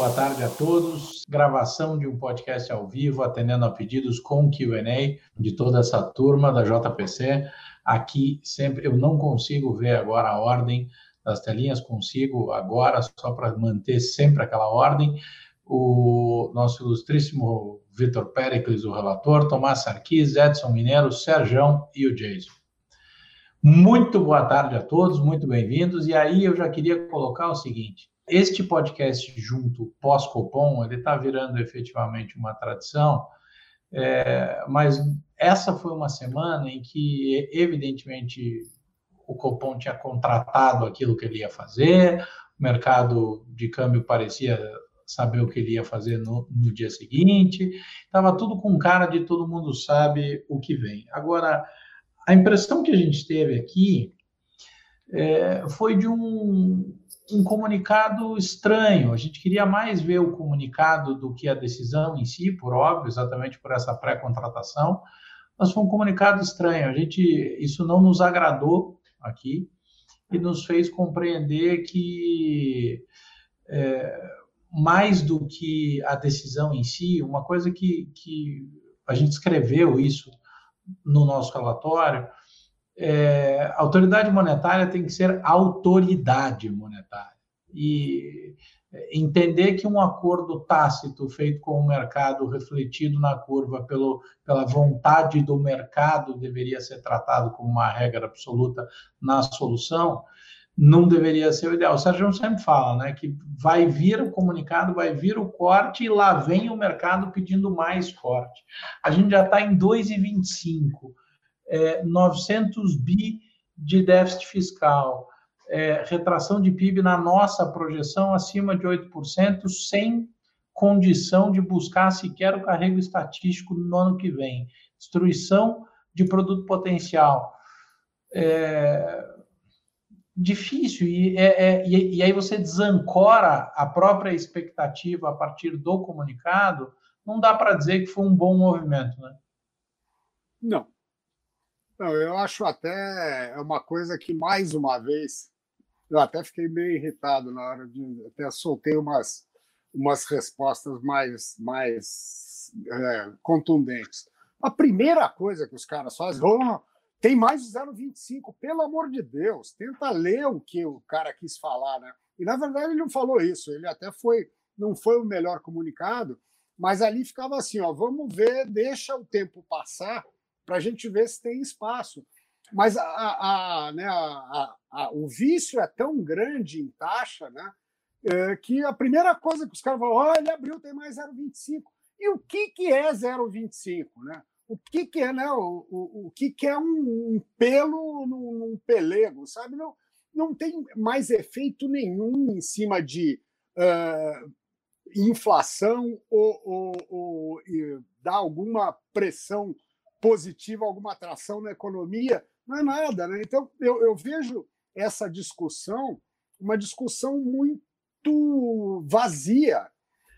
boa tarde a todos. Gravação de um podcast ao vivo, atendendo a pedidos com QA de toda essa turma da JPC. Aqui sempre eu não consigo ver agora a ordem das telinhas, consigo agora, só para manter sempre aquela ordem. O nosso ilustríssimo Vitor Pericles, o relator, Tomás Sarquis, Edson Mineiro, Serjão e o Jason. Muito boa tarde a todos, muito bem-vindos. E aí eu já queria colocar o seguinte: este podcast junto pós-Copom, ele está virando efetivamente uma tradição, é, mas essa foi uma semana em que, evidentemente, o Copom tinha contratado aquilo que ele ia fazer, o mercado de câmbio parecia saber o que ele ia fazer no, no dia seguinte, estava tudo com cara de todo mundo sabe o que vem. Agora, a impressão que a gente teve aqui é, foi de um, um comunicado estranho. A gente queria mais ver o comunicado do que a decisão em si, por óbvio, exatamente por essa pré-contratação, mas foi um comunicado estranho. A gente, isso não nos agradou aqui e nos fez compreender que é, mais do que a decisão em si, uma coisa que, que a gente escreveu isso no nosso relatório, é, a autoridade monetária tem que ser autoridade monetária. E entender que um acordo tácito feito com o mercado, refletido na curva pelo, pela vontade do mercado, deveria ser tratado como uma regra absoluta na solução, não deveria ser o ideal. O Sérgio sempre fala né, que vai vir o comunicado, vai vir o corte e lá vem o mercado pedindo mais corte. A gente já está em 2,25 é, 900 bi de déficit fiscal, é, retração de PIB na nossa projeção acima de 8%, sem condição de buscar sequer o carrego estatístico no ano que vem. Destruição de produto potencial. É, difícil, e, é, é, e, e aí você desancora a própria expectativa a partir do comunicado, não dá para dizer que foi um bom movimento, né? Não, não, eu acho até é uma coisa que, mais uma vez, eu até fiquei meio irritado na hora de. Até soltei umas, umas respostas mais, mais é, contundentes. A primeira coisa que os caras fazem, oh, tem mais de 0,25, pelo amor de Deus, tenta ler o que o cara quis falar, né? E na verdade ele não falou isso, ele até foi, não foi o melhor comunicado, mas ali ficava assim, ó, vamos ver, deixa o tempo passar para a gente ver se tem espaço. Mas a, a, né, a, o vício é tão grande em taxa né, é, que a primeira coisa que os caras falam, olha, ele abriu, tem mais 0,25. E o que, que é 0,25? Né? O que, que é, né? O, o, o que, que é um, um pelo num, num, pelego, sabe? Não, não tem mais efeito nenhum em cima de uh, inflação ou, ou, ou dar alguma pressão positiva, alguma atração na economia, não é nada. Né? Então, eu, eu vejo essa discussão uma discussão muito vazia.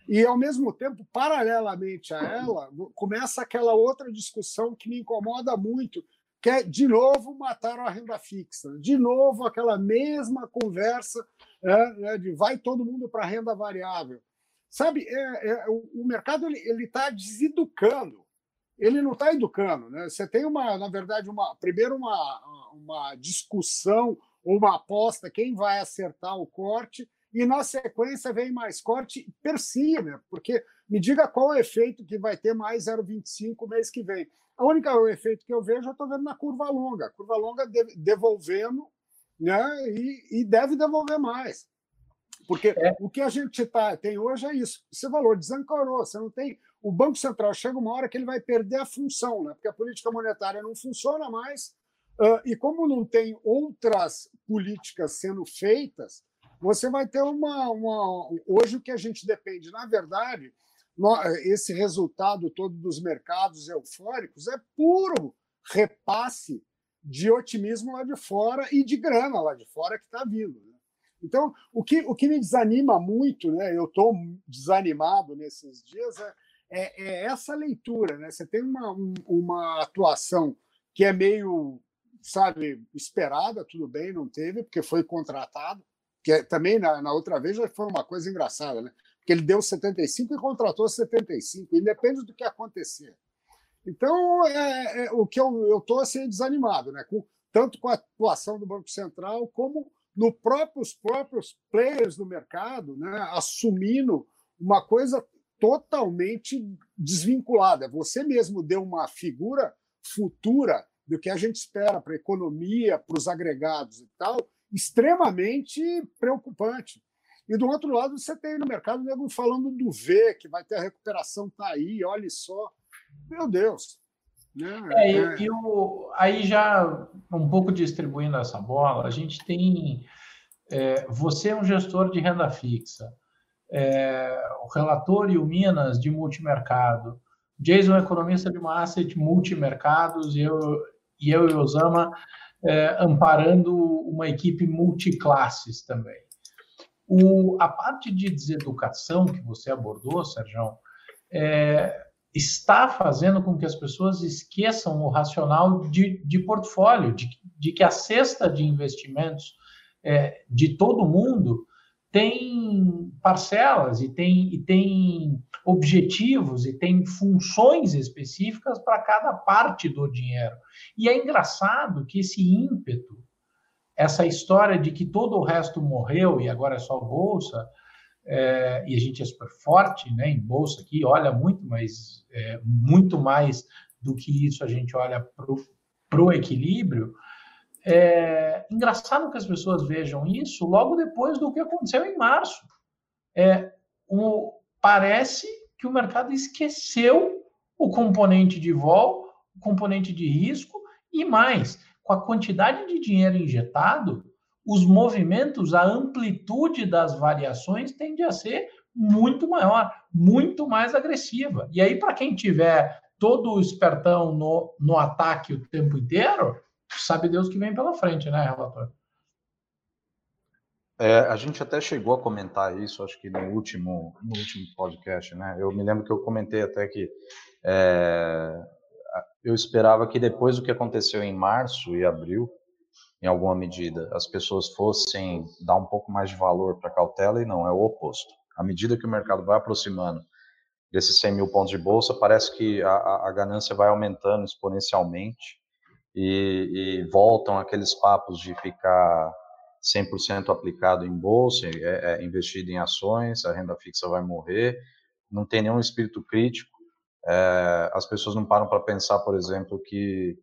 E, ao mesmo tempo, paralelamente a ela, começa aquela outra discussão que me incomoda muito, que é, de novo, matar a renda fixa. De novo, aquela mesma conversa é, de vai todo mundo para a renda variável. Sabe, é, é, o, o mercado ele está deseducando ele não está educando. Né? Você tem uma, na verdade, uma primeiro uma, uma discussão ou uma aposta quem vai acertar o corte e na sequência vem mais corte per si, né? Porque me diga qual é o efeito que vai ter mais 0,25 mês que vem. A única o efeito que eu vejo eu estou vendo na curva longa, a curva longa devolvendo, né? E, e deve devolver mais. Porque é. o que a gente tá, tem hoje é isso. Esse valor desancorou, você não tem o Banco Central chega uma hora que ele vai perder a função, né? porque a política monetária não funciona mais, uh, e como não tem outras políticas sendo feitas, você vai ter uma, uma. Hoje, o que a gente depende, na verdade, esse resultado todo dos mercados eufóricos é puro repasse de otimismo lá de fora e de grana lá de fora que está vindo. Né? Então, o que, o que me desanima muito, né? eu estou desanimado nesses dias, é é, é essa leitura, né? Você tem uma, um, uma atuação que é meio, sabe, esperada, tudo bem, não teve, porque foi contratado, que é, também na, na, outra vez já foi uma coisa engraçada, né? Porque ele deu 75 e contratou 75, independe do que acontecer. Então, é, é o que eu estou assim, desanimado, né? Com, tanto com a atuação do Banco Central, como no próprios próprios players do mercado, né? assumindo uma coisa totalmente desvinculada. Você mesmo deu uma figura futura do que a gente espera para a economia, para os agregados e tal, extremamente preocupante. E do outro lado, você tem no mercado nego falando do V, que vai ter a recuperação, tá aí, olhe só. Meu Deus. Né? É, é... E, o, aí já um pouco distribuindo essa bola, a gente tem. É, você é um gestor de renda fixa, é, o relator e o Minas de multimercado, Jason é economista de uma asset multimercados e eu, e eu e Osama é, amparando uma equipe multiclasses também. O, a parte de deseducação que você abordou, Sérgio, é, está fazendo com que as pessoas esqueçam o racional de, de portfólio, de, de que a cesta de investimentos é, de todo mundo tem parcelas e tem, e tem objetivos e tem funções específicas para cada parte do dinheiro. E é engraçado que esse ímpeto, essa história de que todo o resto morreu e agora é só bolsa, é, e a gente é super forte né, em bolsa aqui, olha muito, mas é, muito mais do que isso a gente olha para o equilíbrio. É engraçado que as pessoas vejam isso logo depois do que aconteceu em março. É, o, parece que o mercado esqueceu o componente de vol, o componente de risco e mais, com a quantidade de dinheiro injetado, os movimentos, a amplitude das variações tende a ser muito maior, muito mais agressiva. E aí, para quem tiver todo o espertão no, no ataque o tempo inteiro, sabe Deus que vem pela frente, né, relator? É, a gente até chegou a comentar isso, acho que no último, no último podcast, né? Eu me lembro que eu comentei até que é, eu esperava que depois do que aconteceu em março e abril, em alguma medida, as pessoas fossem dar um pouco mais de valor para a cautela e não, é o oposto. À medida que o mercado vai aproximando desses 100 mil pontos de bolsa, parece que a, a ganância vai aumentando exponencialmente e, e voltam aqueles papos de ficar 100% aplicado em bolsa, é, é, investido em ações, a renda fixa vai morrer, não tem nenhum espírito crítico. É, as pessoas não param para pensar, por exemplo, que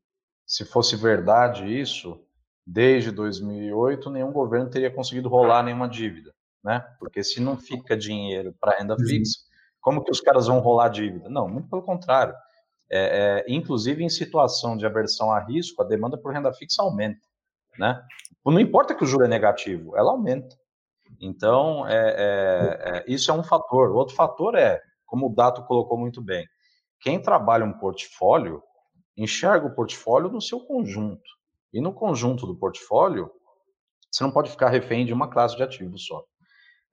se fosse verdade isso, desde 2008 nenhum governo teria conseguido rolar nenhuma dívida, né? Porque se não fica dinheiro para renda uhum. fixa, como que os caras vão rolar dívida? Não, muito pelo contrário. É, é, inclusive em situação de aversão a risco, a demanda por renda fixa aumenta, né? Não importa que o juro é negativo, ela aumenta. Então, é, é, é, isso é um fator. O outro fator é, como o Dato colocou muito bem, quem trabalha um portfólio enxerga o portfólio no seu conjunto. E no conjunto do portfólio, você não pode ficar refém de uma classe de ativos só.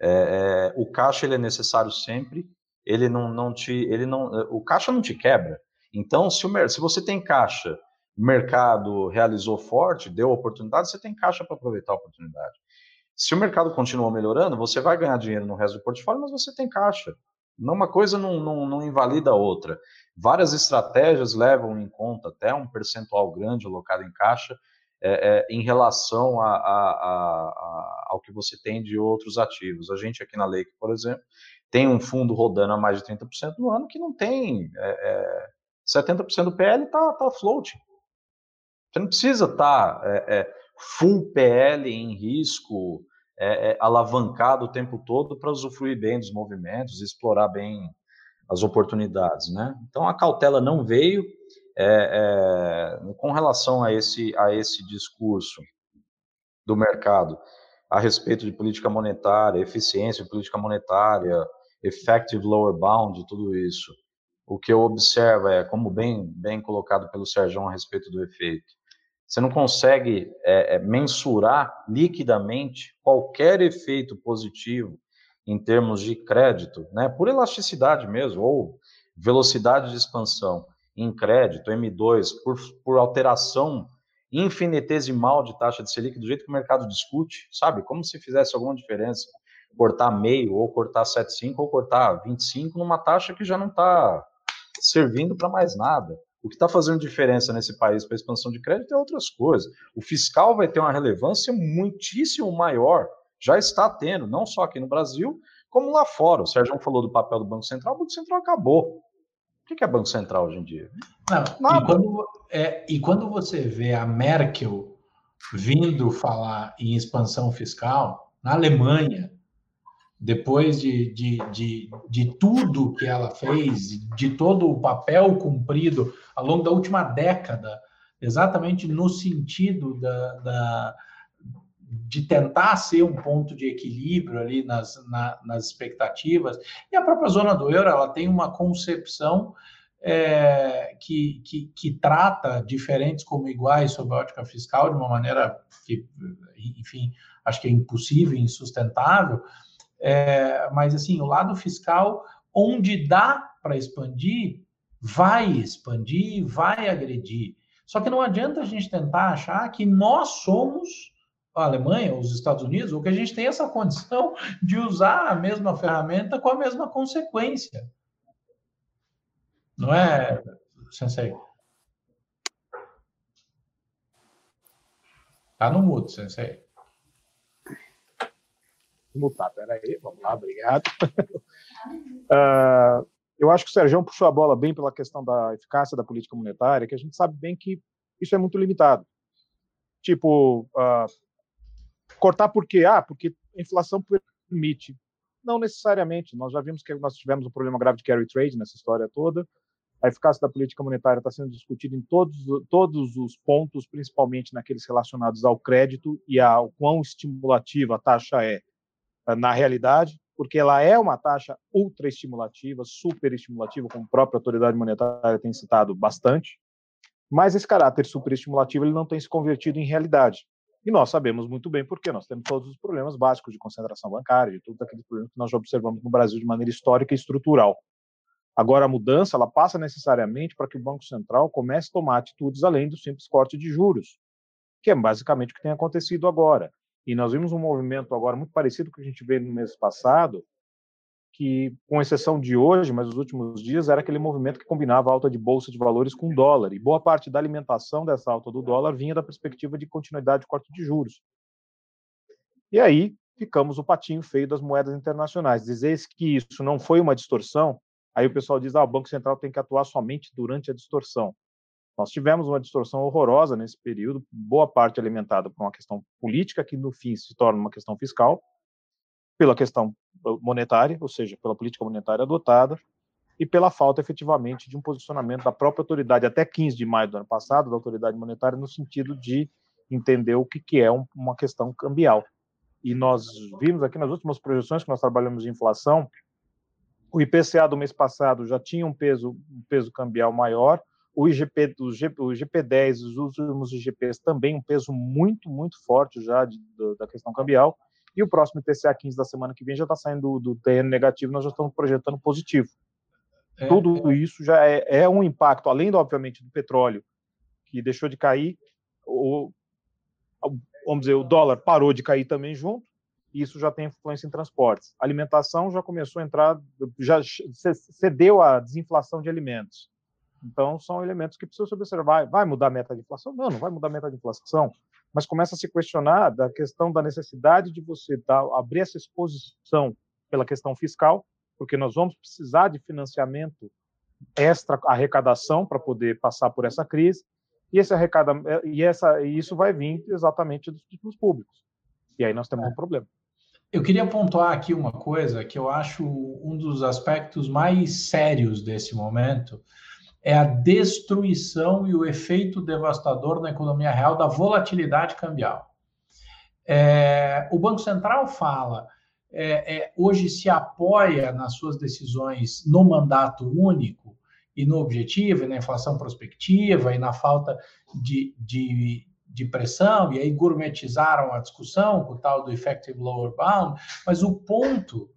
É, é, o caixa ele é necessário sempre. Ele não, não te, ele não, o caixa não te quebra. Então, se, o, se você tem caixa, o mercado realizou forte, deu oportunidade, você tem caixa para aproveitar a oportunidade. Se o mercado continua melhorando, você vai ganhar dinheiro no resto do portfólio, mas você tem caixa. Uma coisa não, não, não invalida a outra. Várias estratégias levam em conta até um percentual grande alocado em caixa é, é, em relação a, a, a, ao que você tem de outros ativos. A gente aqui na Lake, por exemplo, tem um fundo rodando a mais de 30% no ano que não tem é, 70% é, do PL está tá float. Você não precisa estar tá, é, é, full PL em risco, alavancado o tempo todo para usufruir bem dos movimentos, explorar bem as oportunidades, né? Então a cautela não veio é, é, com relação a esse a esse discurso do mercado a respeito de política monetária, eficiência de política monetária, effective lower bound, tudo isso. O que eu observo é, como bem bem colocado pelo Sérgio a respeito do efeito, você não consegue é, é mensurar liquidamente qualquer efeito positivo em termos de crédito, né, por elasticidade mesmo, ou velocidade de expansão em crédito, M2, por, por alteração infinitesimal de taxa de Selic, do jeito que o mercado discute, sabe? Como se fizesse alguma diferença cortar meio, ou cortar 7,5, ou cortar 25 numa taxa que já não está servindo para mais nada. O que está fazendo diferença nesse país para a expansão de crédito é outras coisas. O fiscal vai ter uma relevância muitíssimo maior, já está tendo, não só aqui no Brasil, como lá fora. O Sérgio falou do papel do Banco Central, o Banco Central acabou. O que é Banco Central hoje em dia? Não, e, quando, é, e quando você vê a Merkel vindo falar em expansão fiscal, na Alemanha, depois de, de, de, de, tudo que ela fez, de todo o papel cumprido ao longo da última década, exatamente no sentido da, da de tentar ser um ponto de equilíbrio ali nas, na, nas expectativas. E a própria zona do euro ela tem uma concepção é, que, que, que, trata diferentes como iguais sob a ótica fiscal de uma maneira que, enfim, acho que é impossível, insustentável. É, mas assim, o lado fiscal, onde dá para expandir, vai expandir, vai agredir. Só que não adianta a gente tentar achar que nós somos a Alemanha, os Estados Unidos, ou que a gente tem essa condição de usar a mesma ferramenta com a mesma consequência. Não é, Sensei? Tá no mudo, Sensei. Mutar, peraí, vamos lá, obrigado. uh, eu acho que o Sérgio puxou a bola bem pela questão da eficácia da política monetária, que a gente sabe bem que isso é muito limitado. Tipo, uh, Cortar por quê? Ah, porque a inflação permite. Não necessariamente. Nós já vimos que nós tivemos um problema grave de carry trade nessa história toda. A eficácia da política monetária está sendo discutida em todos, todos os pontos, principalmente naqueles relacionados ao crédito e ao quão estimulativa a taxa é na realidade, porque ela é uma taxa ultra estimulativa, super estimulativa, como a própria autoridade monetária tem citado bastante, mas esse caráter super estimulativo ele não tem se convertido em realidade. E nós sabemos muito bem porque nós temos todos os problemas básicos de concentração bancária, de tudo aqueles problemas que nós já observamos no Brasil de maneira histórica e estrutural. Agora, a mudança ela passa necessariamente para que o Banco Central comece a tomar atitudes além do simples corte de juros, que é basicamente o que tem acontecido agora. E nós vimos um movimento agora muito parecido com o que a gente veio no mês passado, que, com exceção de hoje, mas os últimos dias, era aquele movimento que combinava a alta de bolsa de valores com dólar. E boa parte da alimentação dessa alta do dólar vinha da perspectiva de continuidade de corte de juros. E aí ficamos o patinho feio das moedas internacionais. Dizer que isso não foi uma distorção, aí o pessoal diz: ah, o Banco Central tem que atuar somente durante a distorção. Nós tivemos uma distorção horrorosa nesse período, boa parte alimentada por uma questão política, que no fim se torna uma questão fiscal, pela questão monetária, ou seja, pela política monetária adotada, e pela falta efetivamente de um posicionamento da própria autoridade, até 15 de maio do ano passado, da autoridade monetária, no sentido de entender o que, é um, uma questão cambial. E nós vimos aqui nas últimas projeções que nós trabalhamos de inflação, o IPCA do mês passado já tinha um peso, um peso cambial maior, o IGP, o, G, o IGP-10, os últimos IGPs também um peso muito, muito forte já de, da questão cambial, e o próximo IPCA 15 da semana que vem já está saindo do, do terreno negativo, nós já estamos projetando positivo. É, Tudo é. isso já é, é, um impacto, além, obviamente, do petróleo, que deixou de cair, o, vamos dizer, o dólar parou de cair também junto, e isso já tem influência em transportes. A alimentação já começou a entrar, já cedeu a desinflação de alimentos. Então, são elementos que precisam se observar. Vai mudar a meta de inflação? Não, não vai mudar a meta de inflação mas começa a se questionar da questão da necessidade de você dar, abrir essa exposição pela questão fiscal, porque nós vamos precisar de financiamento extra arrecadação para poder passar por essa crise, e esse arrecada e essa e isso vai vir exatamente dos títulos públicos. E aí nós temos é. um problema. Eu queria pontuar aqui uma coisa que eu acho um dos aspectos mais sérios desse momento, é a destruição e o efeito devastador na economia real da volatilidade cambial. É, o Banco Central fala, é, é, hoje se apoia nas suas decisões no mandato único e no objetivo, e na inflação prospectiva e na falta de, de, de pressão, e aí gourmetizaram a discussão com o tal do effective lower bound, mas o ponto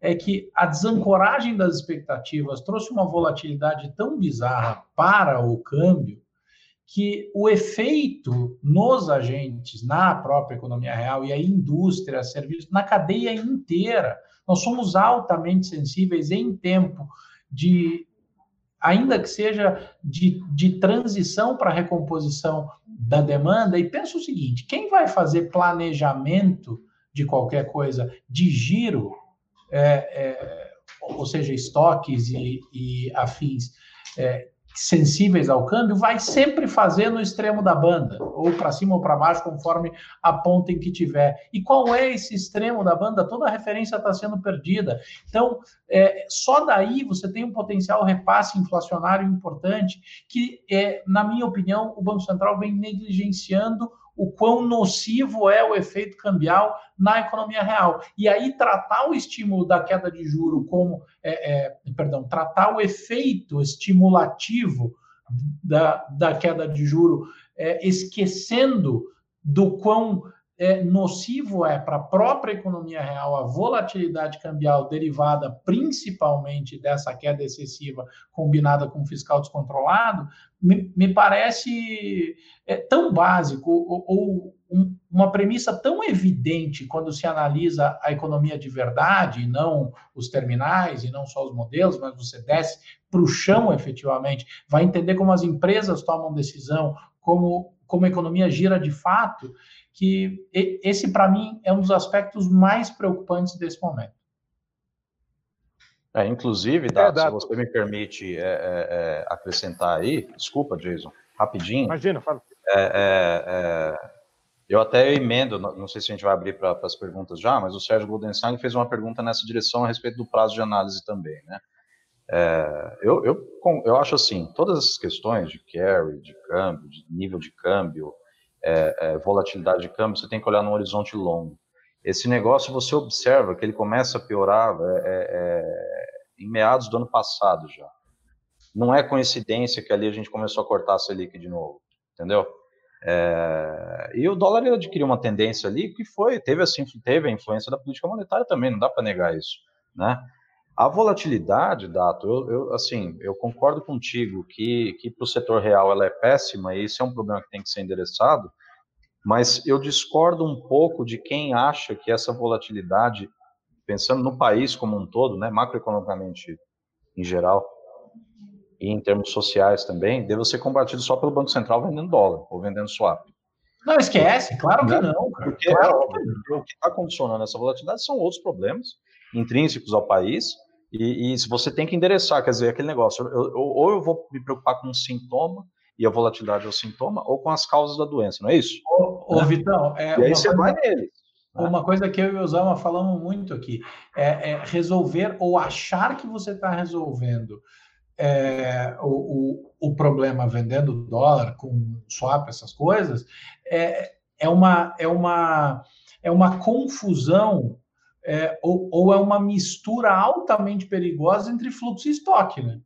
é que a desancoragem das expectativas trouxe uma volatilidade tão bizarra para o câmbio que o efeito nos agentes, na própria economia real e a indústria, serviços, na cadeia inteira, nós somos altamente sensíveis em tempo de, ainda que seja de, de transição para recomposição da demanda. E pensa o seguinte: quem vai fazer planejamento de qualquer coisa de giro, é, é, ou seja, estoques e, e afins, é, sensíveis ao câmbio, vai sempre fazer no extremo da banda, ou para cima ou para baixo, conforme a ponta em que tiver. E qual é esse extremo da banda? Toda a referência está sendo perdida. Então, é, só daí você tem um potencial repasse inflacionário importante, que, é, na minha opinião, o Banco Central vem negligenciando o quão nocivo é o efeito cambial na economia real. E aí tratar o estímulo da queda de juro como, é, é, perdão, tratar o efeito estimulativo da, da queda de juro, é, esquecendo do quão é, nocivo é para a própria economia real a volatilidade cambial derivada principalmente dessa queda excessiva combinada com fiscal descontrolado, me, me parece é, tão básico ou, ou um, uma premissa tão evidente quando se analisa a economia de verdade, e não os terminais, e não só os modelos, mas você desce para o chão efetivamente, vai entender como as empresas tomam decisão, como, como a economia gira de fato, que esse, para mim, é um dos aspectos mais preocupantes desse momento. É, inclusive, Dato, é, se você me permite é, é, é, acrescentar aí, desculpa, Jason, rapidinho. Imagina, fala. É, eu até emendo, não sei se a gente vai abrir para as perguntas já, mas o Sérgio Goldensang fez uma pergunta nessa direção a respeito do prazo de análise também, né? Eu, eu, eu acho assim, todas essas questões de carry, de câmbio, de nível de câmbio, é, é, volatilidade de câmbio, você tem que olhar num horizonte longo. Esse negócio você observa que ele começa a piorar é, é, é, em meados do ano passado já. Não é coincidência que ali a gente começou a cortar a Selic de novo, entendeu? É, e o dólar ele adquiriu uma tendência ali que foi teve assim teve a influência da política monetária também, não dá para negar isso, né? A volatilidade, Dato, eu, eu, assim, eu concordo contigo que, que para o setor real ela é péssima e isso é um problema que tem que ser endereçado, mas eu discordo um pouco de quem acha que essa volatilidade, pensando no país como um todo, né, macroeconomicamente em geral, e em termos sociais também, deve ser combatido só pelo Banco Central vendendo dólar ou vendendo swap. Não, esquece, claro que né? não. Cara. Porque claro. é o que está condicionando essa volatilidade são outros problemas intrínsecos ao país, e, e você tem que endereçar, quer dizer, aquele negócio, eu, eu, ou eu vou me preocupar com um sintoma, e a volatilidade é o sintoma, ou com as causas da doença, não é isso? Ô, ô né? Vitão, é e aí você coisa, vai nele. Né? Uma coisa que eu e o Osama falamos muito aqui é, é resolver ou achar que você está resolvendo é, o, o, o, problema vendendo dólar com swap, essas coisas, é, é, uma, é, uma, é uma confusão é, ou, ou, é uma mistura altamente perigosa entre fluxo e estoque, né?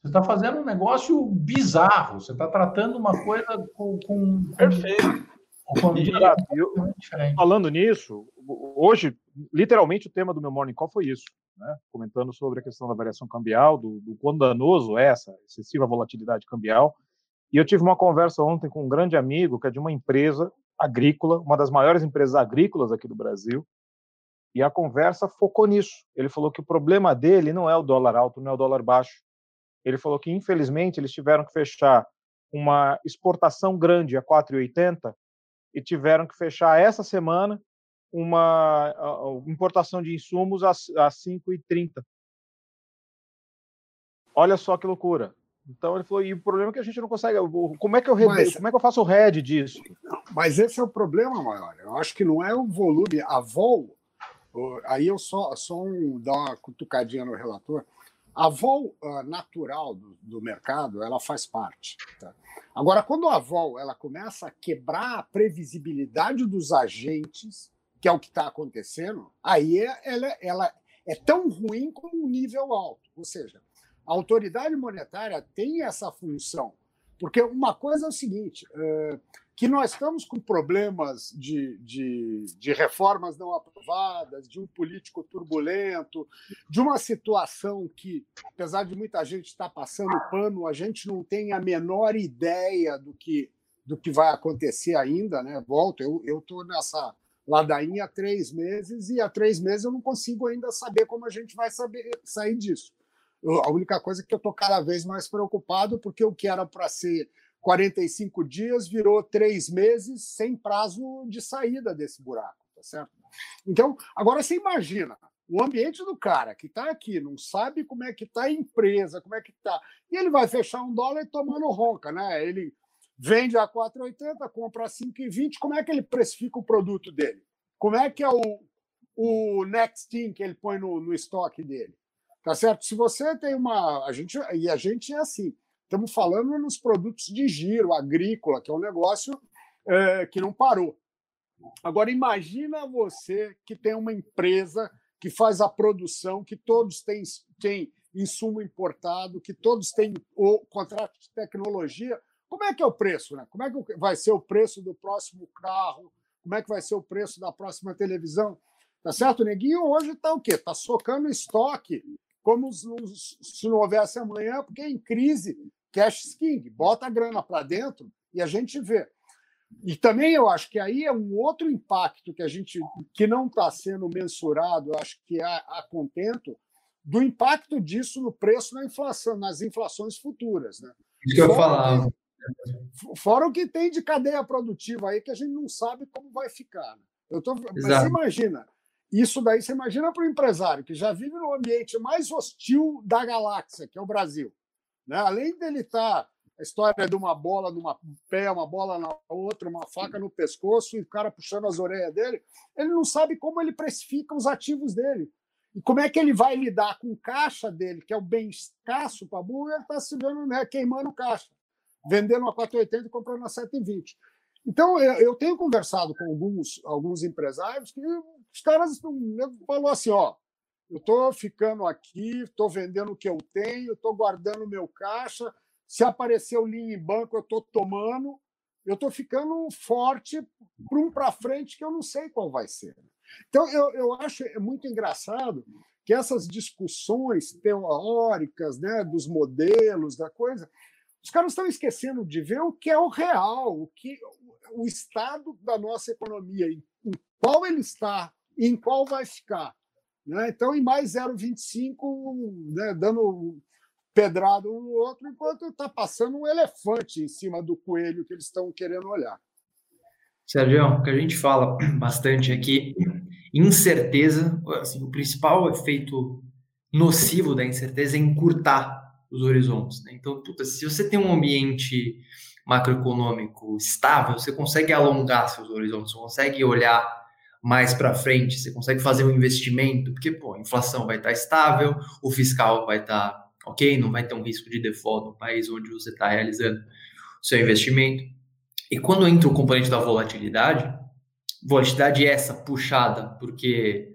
Você está fazendo um negócio bizarro, você está tratando uma coisa com. com Perfeito. Com, com falando nisso, hoje, literalmente, o tema do meu Morning Call foi isso, né? comentando sobre a questão da variação cambial, do, do quão danoso é essa excessiva volatilidade cambial. E eu tive uma conversa ontem com um grande amigo, que é de uma empresa agrícola, uma das maiores empresas agrícolas aqui do Brasil, e a conversa focou nisso. Ele falou que o problema dele não é o dólar alto, não é o dólar baixo. Ele falou que, infelizmente, eles tiveram que fechar uma exportação grande a 4,80 e tiveram que fechar essa semana uma importação de insumos a, a 5,30. Olha só que loucura. Então ele falou, e o problema é que a gente não consegue. Como é que eu, mas, como é que eu faço o head disso? Mas esse é o problema maior. Eu acho que não é o volume, a vol. Aí eu só, só um, dar uma cutucadinha no relator. A vol uh, natural do, do, mercado, ela faz parte. Tá? Agora, quando a vol ela começa a quebrar a previsibilidade dos agentes, que é o que está acontecendo, aí é, ela, ela é tão ruim como um nível alto. Ou seja, a autoridade monetária tem essa função. Porque uma coisa é o seguinte: uh, que nós estamos com problemas de, de, de, reformas não aprovadas, de um político turbulento, de uma situação que, apesar de muita gente estar passando pano, a gente não tem a menor ideia do que, do que vai acontecer ainda. Né? Volto, eu estou nessa ladainha há três meses e há três meses eu não consigo ainda saber como a gente vai saber, sair disso. Eu, a única coisa é que eu estou cada vez mais preocupado, porque o que era para ser 45 dias virou três meses sem prazo de saída desse buraco, tá certo? Então, agora você imagina o ambiente do cara que está aqui, não sabe como é que está a empresa, como é que está, e ele vai fechar um dólar tomando ronca, né? Ele vende a 4,80, compra a 5,20, como é que ele precifica o produto dele? Como é que é o, o next thing que ele põe no, no estoque dele? Tá certo? Se você tem uma. A gente, e a gente é assim Estamos falando nos produtos de giro, agrícola, que é um negócio é, que não parou. Agora, imagina você que tem uma empresa que faz a produção, que todos têm, têm insumo importado, que todos têm o contrato de tecnologia. Como é que é o preço? Né? Como é que vai ser o preço do próximo carro? Como é que vai ser o preço da próxima televisão? Tá certo, Neguinho? Hoje está o quê? Está socando estoque, como se não houvesse amanhã, porque é em crise cash king, bota a grana para dentro e a gente vê. E também eu acho que aí é um outro impacto que a gente que não está sendo mensurado, acho que há, há contento do impacto disso no preço na inflação, nas inflações futuras, né? Isso que eu falava. Fora o que tem de cadeia produtiva aí que a gente não sabe como vai ficar. Né? Eu tô, mas você imagina, isso daí você imagina para o empresário que já vive no ambiente mais hostil da galáxia, que é o Brasil. Né? Além dele estar tá, a história de uma bola numa pé, uma bola na outra, uma faca no pescoço e o cara puxando as orelhas dele, ele não sabe como ele precifica os ativos dele. E como é que ele vai lidar com o caixa dele, que é o bem escasso para burro, ele está se vendo né, queimando caixa, vendendo a 4,80 e comprando a 7,20. Então, eu, tenho conversado com alguns, alguns empresários que os caras falou assim: ó, eu estou ficando aqui, estou vendendo o que eu tenho, estou guardando meu caixa. Se aparecer o linha em banco, eu estou tomando. Eu estou ficando forte para um para frente que eu não sei qual vai ser. Então, eu, eu acho muito engraçado que essas discussões teóricas né, dos modelos, da coisa, os caras estão esquecendo de ver o que é o real, o que o estado da nossa economia, em qual ele está, em qual vai ficar. Né? Então, em mais 0,25, né, dando pedrado um no outro, enquanto está passando um elefante em cima do coelho que eles estão querendo olhar. Sérgio, o que a gente fala bastante aqui, incerteza, assim, o principal efeito nocivo da incerteza é encurtar os horizontes. Né? Então, puta, se você tem um ambiente macroeconômico estável, você consegue alongar seus horizontes, você consegue olhar mais para frente, você consegue fazer um investimento, porque pô, a inflação vai estar tá estável, o fiscal vai estar tá ok, não vai ter um risco de default no país onde você está realizando o seu investimento. E quando entra o componente da volatilidade, volatilidade é essa puxada, porque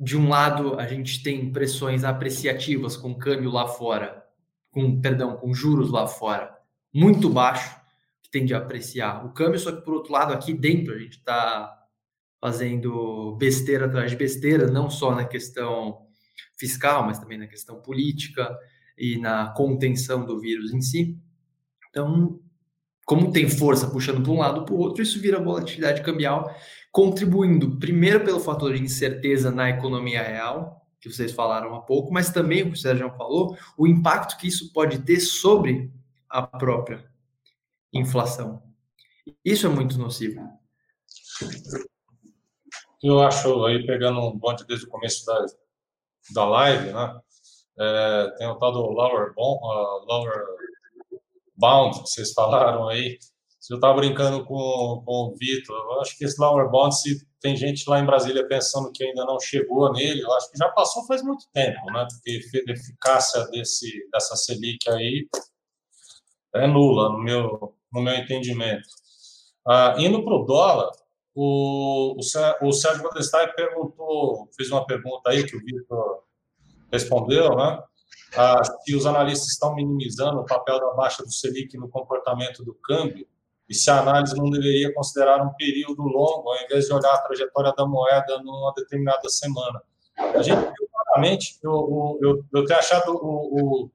de um lado a gente tem pressões apreciativas com câmbio lá fora, com perdão, com juros lá fora muito baixo, que tende a apreciar o câmbio, só que por outro lado aqui dentro a gente está fazendo besteira atrás de besteira, não só na questão fiscal, mas também na questão política e na contenção do vírus em si. Então, como tem força puxando para um lado para o outro, isso vira volatilidade cambial, contribuindo primeiro pelo fator de incerteza na economia real, que vocês falaram há pouco, mas também, o que o Sérgio falou, o impacto que isso pode ter sobre a própria inflação. Isso é muito nocivo eu acho, aí pegando um bonde desde o começo da, da live, né? É, tem o tal do lower, bond, uh, lower bound que vocês falaram aí. Eu estava brincando com, com o Vitor. Eu acho que esse lower bound, se tem gente lá em Brasília pensando que ainda não chegou nele, eu acho que já passou faz muito tempo, né? Porque a eficácia desse, dessa Selic aí é nula, no meu, no meu entendimento. Ah, indo para o dólar, o, o, Sérgio Goldstein perguntou, fez uma pergunta aí que o Vitor respondeu, né? Ah, se os analistas estão minimizando o papel da baixa do Selic no comportamento do câmbio. e se a análise não deveria considerar um período longo, ao invés de olhar a trajetória da moeda numa determinada semana. A gente viu claramente, eu, eu, eu tenho achado o, o,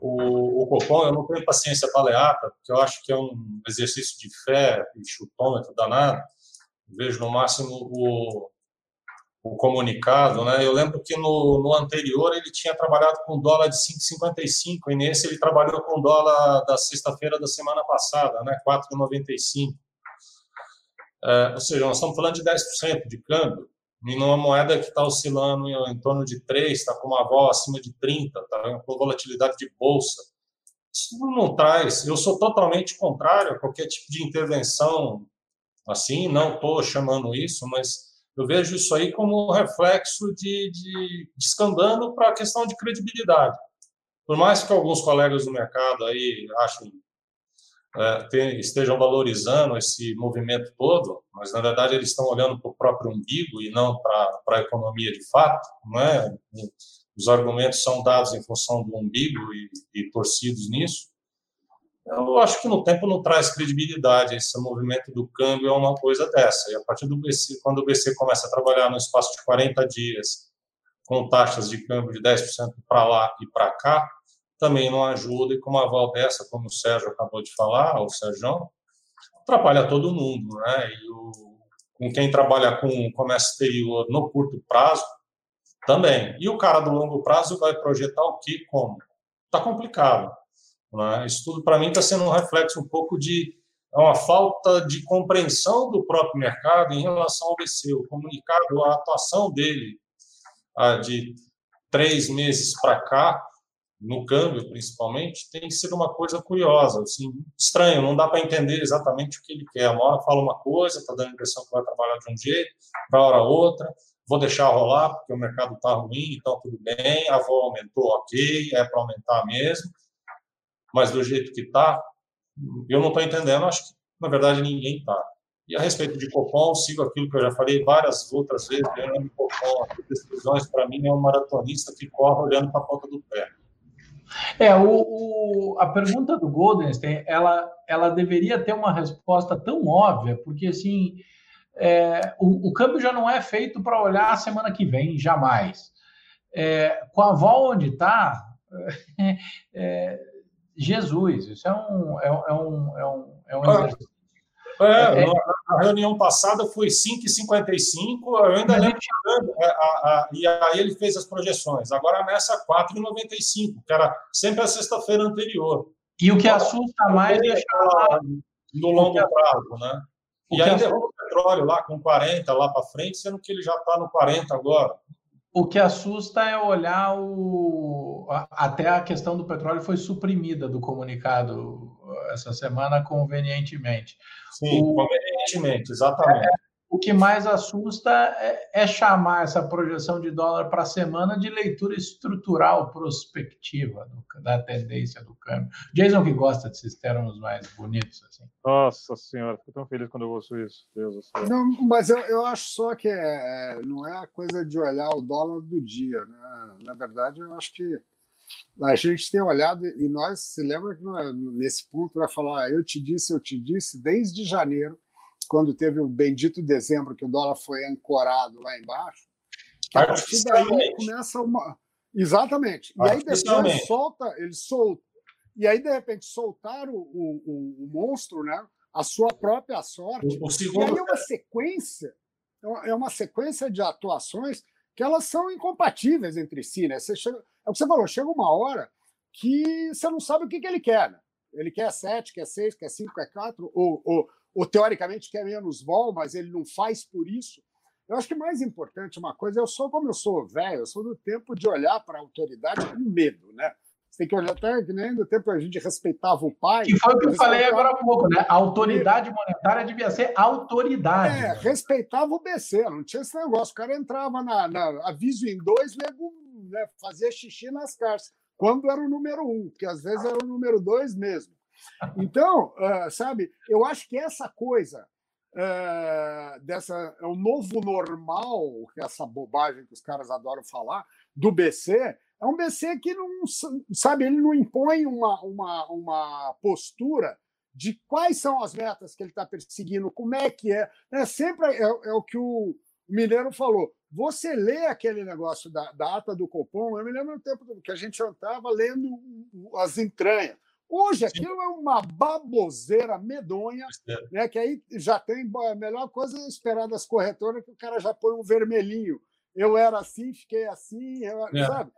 o, o Copom, eu não tenho paciência baleata, porque eu acho que é um exercício de fé e chutômetro danado. Vejo no máximo o, o comunicado, né? Eu lembro que no, no anterior ele tinha trabalhado com dólar de 5,55 e nesse ele trabalhou com dólar da sexta-feira da semana passada, né? 4,95. É, ou seja, nós estamos falando de 10% de câmbio e numa moeda que está oscilando em, em, torno de 3, está com uma vol acima de 30, tá com volatilidade de bolsa. Isso não traz. Eu sou totalmente contrário a qualquer tipo de intervenção assim, não estou chamando isso, mas eu vejo isso aí como um reflexo de, de descambando para a questão de credibilidade. Por mais que alguns colegas do mercado aí achem, é, estejam valorizando esse movimento todo, mas na verdade eles estão olhando para o próprio umbigo e não para a economia de fato, não é? Os argumentos são dados em função do umbigo e, e torcidos nisso eu acho que no tempo não traz credibilidade. Esse movimento do câmbio é uma coisa dessa. E a partir do BC, quando o BC começa a trabalhar no espaço de 40 dias, com taxas de câmbio de 10% para lá e para cá, também não ajuda. E com uma aval dessa, como o Sérgio acabou de falar, o Sérgio, atrapalha todo mundo. Né? E o, com quem trabalha com comércio exterior no curto prazo, também. E o cara do longo prazo vai projetar o que? Como? Está complicado. Né? Isso tudo, para mim, está sendo um reflexo um pouco de é uma falta de compreensão do próprio mercado em relação ao BC. O comunicado, a atuação dele de três meses para cá, no câmbio principalmente, tem sido uma coisa curiosa, assim, estranho, não dá para entender exatamente o que ele quer. Uma hora fala uma coisa, está dando a impressão que vai trabalhar de um jeito, para hora outra, vou deixar rolar porque o mercado está ruim, então tudo bem, a avó aumentou, ok, é para aumentar mesmo mas do jeito que está, eu não estou entendendo, acho que, na verdade, ninguém está. E a respeito de Copom, sigo aquilo que eu já falei várias outras vezes, Leandro Copom, decisões, para mim, é um maratonista que corre olhando para a ponta do pé. É, o, o, a pergunta do Goldenstein, ela, ela deveria ter uma resposta tão óbvia, porque, assim, é, o, o câmbio já não é feito para olhar a semana que vem, jamais. É, com a vol onde está, é, Jesus. Isso é um, é, é um, é um, é um exercício. É, é, na reunião passada foi 5,55, eu ainda lembro, a, a, e aí ele fez as projeções. Agora nessa 4,95, que era sempre a sexta-feira anterior. E o que assusta mais é chamar... no longo prazo, né? E aí derruba o petróleo lá com 40 lá para frente, sendo que ele já está no 40 agora. O que assusta é olhar o. Até a questão do petróleo foi suprimida do comunicado essa semana convenientemente. Sim, o... convenientemente, exatamente. O que mais assusta é, é chamar essa projeção de dólar para a semana de leitura estrutural prospectiva do, da tendência do câmbio. Jason que gosta desses termos mais bonitos assim. Nossa senhora, fico tão feliz quando eu ouço isso. Deus do céu. Não, mas eu, eu acho só que é, é, não é a coisa de olhar o dólar do dia. Né? Na verdade, eu acho que a gente tem olhado e nós se lembra que nesse ponto vai falar, eu te disse, eu te disse, desde janeiro quando teve o bendito dezembro, que o dólar foi ancorado lá embaixo, que a partir daí começa uma. Exatamente. E aí depois solta, ele solta. E aí, de repente, soltaram o, o, o monstro, né? A sua própria sorte. O, segundo... E aí é uma sequência, é uma sequência de atuações que elas são incompatíveis entre si, né? Você chega, é o que você falou, chega uma hora que você não sabe o que, que ele quer. Né? Ele quer sete, quer seis, quer cinco, quer quatro, ou, ou, ou teoricamente quer menos vol, mas ele não faz por isso. Eu acho que mais importante uma coisa, eu sou como eu sou velho, eu sou do tempo de olhar para a autoridade com medo, né? Você tem que olhar até que nem do tempo a gente respeitava o pai. Que foi o que eu falei agora há pouco, né? A autoridade monetária devia ser autoridade. É, respeitava o BC, não tinha esse negócio. O cara entrava na, na aviso em dois, nego né, fazia xixi nas cartas. Quando era o número um, que às vezes era o número dois mesmo. Então, uh, sabe, eu acho que essa coisa uh, dessa é o novo normal, essa bobagem que os caras adoram falar, do BC, é um BC que não sabe, ele não impõe uma, uma, uma postura de quais são as metas que ele está perseguindo, como é que é. é sempre é, é, o que o Mineiro falou. Você lê aquele negócio da, da ata do Copom, eu me lembro do tempo que a gente estava lendo as entranhas. Hoje aquilo é uma baboseira medonha, é. né? Que aí já tem a melhor coisa é esperar das corretoras que o cara já põe um vermelhinho. Eu era assim, fiquei assim, eu, é. sabe?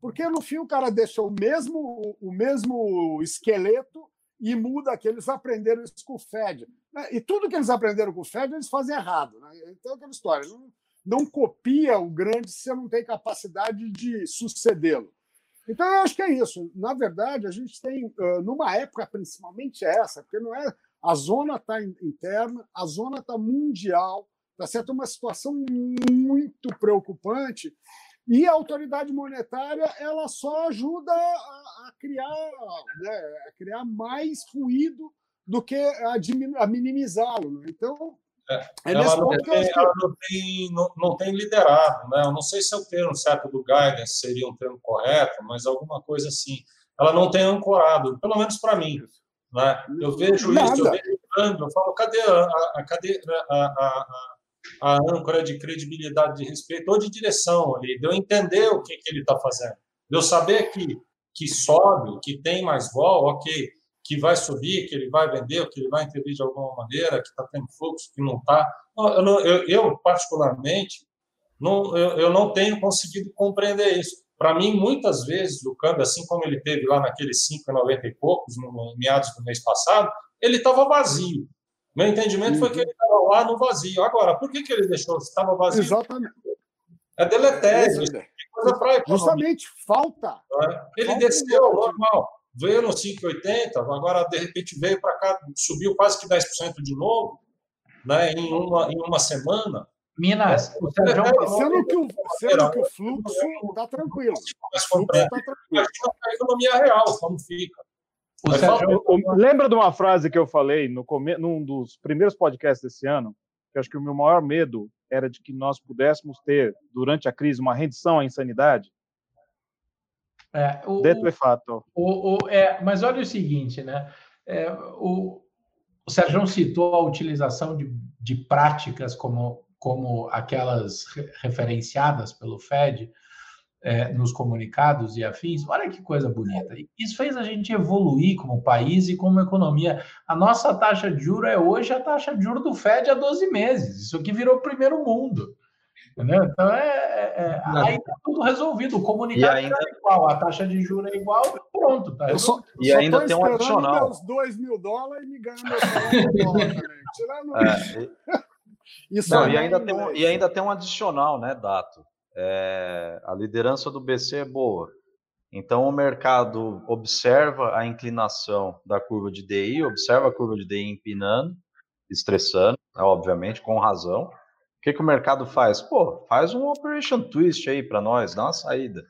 Porque no fim o cara deixa o mesmo, o mesmo esqueleto e muda que eles aprenderam isso com o Fed. Né? E tudo que eles aprenderam com o Fed, eles fazem errado. Né? Então, é aquela história. Não, não copia o grande se você não tem capacidade de sucedê-lo. Então, eu acho que é isso. Na verdade, a gente tem, numa época principalmente essa, porque não é. A zona está interna, a zona está mundial, está certo? Uma situação muito preocupante. E a autoridade monetária ela só ajuda a, a criar, né, a criar mais ruído do que a, a minimizá-lo. Né? Então, é, é ela, não tem, ela não, tem, não, não, tem liderado, né? Eu não sei se é o termo certo do guidance seria um termo correto, mas alguma coisa assim. Ela não tem ancorado, pelo menos para mim. Né? Eu vejo Nada. isso, eu vejo eu falo, cadê a, a, cadê a, a, a, âncora de credibilidade, de respeito ou de direção ali, de eu entender o que, que ele está fazendo, de eu saber que, que sobe, que tem mais vol, ok, que vai subir, que ele vai vender, que ele vai intervir de alguma maneira, que está tendo fluxo, que não está. Eu, eu, eu, particularmente, não, eu, eu não tenho conseguido compreender isso. Para mim, muitas vezes, o câmbio, assim como ele teve lá naqueles 5,90 e poucos, no, meados do mês passado, ele estava vazio. Meu entendimento uhum. foi que ele estava lá no vazio. Agora, por que, que ele deixou? Estava vazio? Exatamente. É deletério. É coisa para Justamente, falta. É? Ele falta desceu, normal veio no 5,80, agora de repente veio para cá, subiu quase que 10% de novo, né, em, uma, em uma semana. Minas, é, o Sérgio é, sendo, que o, sendo que o fluxo está tranquilo. Mas fluxo tá tranquilo. a economia real, como fica. Sérgio, lembra de uma frase que eu falei no come, num dos primeiros podcasts desse ano? Que eu acho que o meu maior medo era de que nós pudéssemos ter, durante a crise, uma rendição à insanidade. É, o, Detto fato. O, o, é, mas olha o seguinte, né? É, o, o Sérgio citou a utilização de, de práticas como, como aquelas referenciadas pelo FED é, nos comunicados e afins. Olha que coisa bonita. Isso fez a gente evoluir como país e como economia. A nossa taxa de juro é hoje a taxa de juro do FED há 12 meses. Isso aqui virou primeiro mundo. Entendeu? Então, é, é, é aí está tudo resolvido. O comunicado ainda... é igual, a taxa de juros é igual, pronto. Tá só, e só ainda tem um adicional. meus 2 mil dólares e me meu salário Tirando... É, Isso Não, e, ainda tem um, e ainda tem um adicional, né, Dato? É, a liderança do BC é boa. Então, o mercado observa a inclinação da curva de DI, observa a curva de DI empinando, estressando, né, obviamente, com razão que, que o mercado faz? Pô, faz um Operation Twist aí para nós, dá uma saída.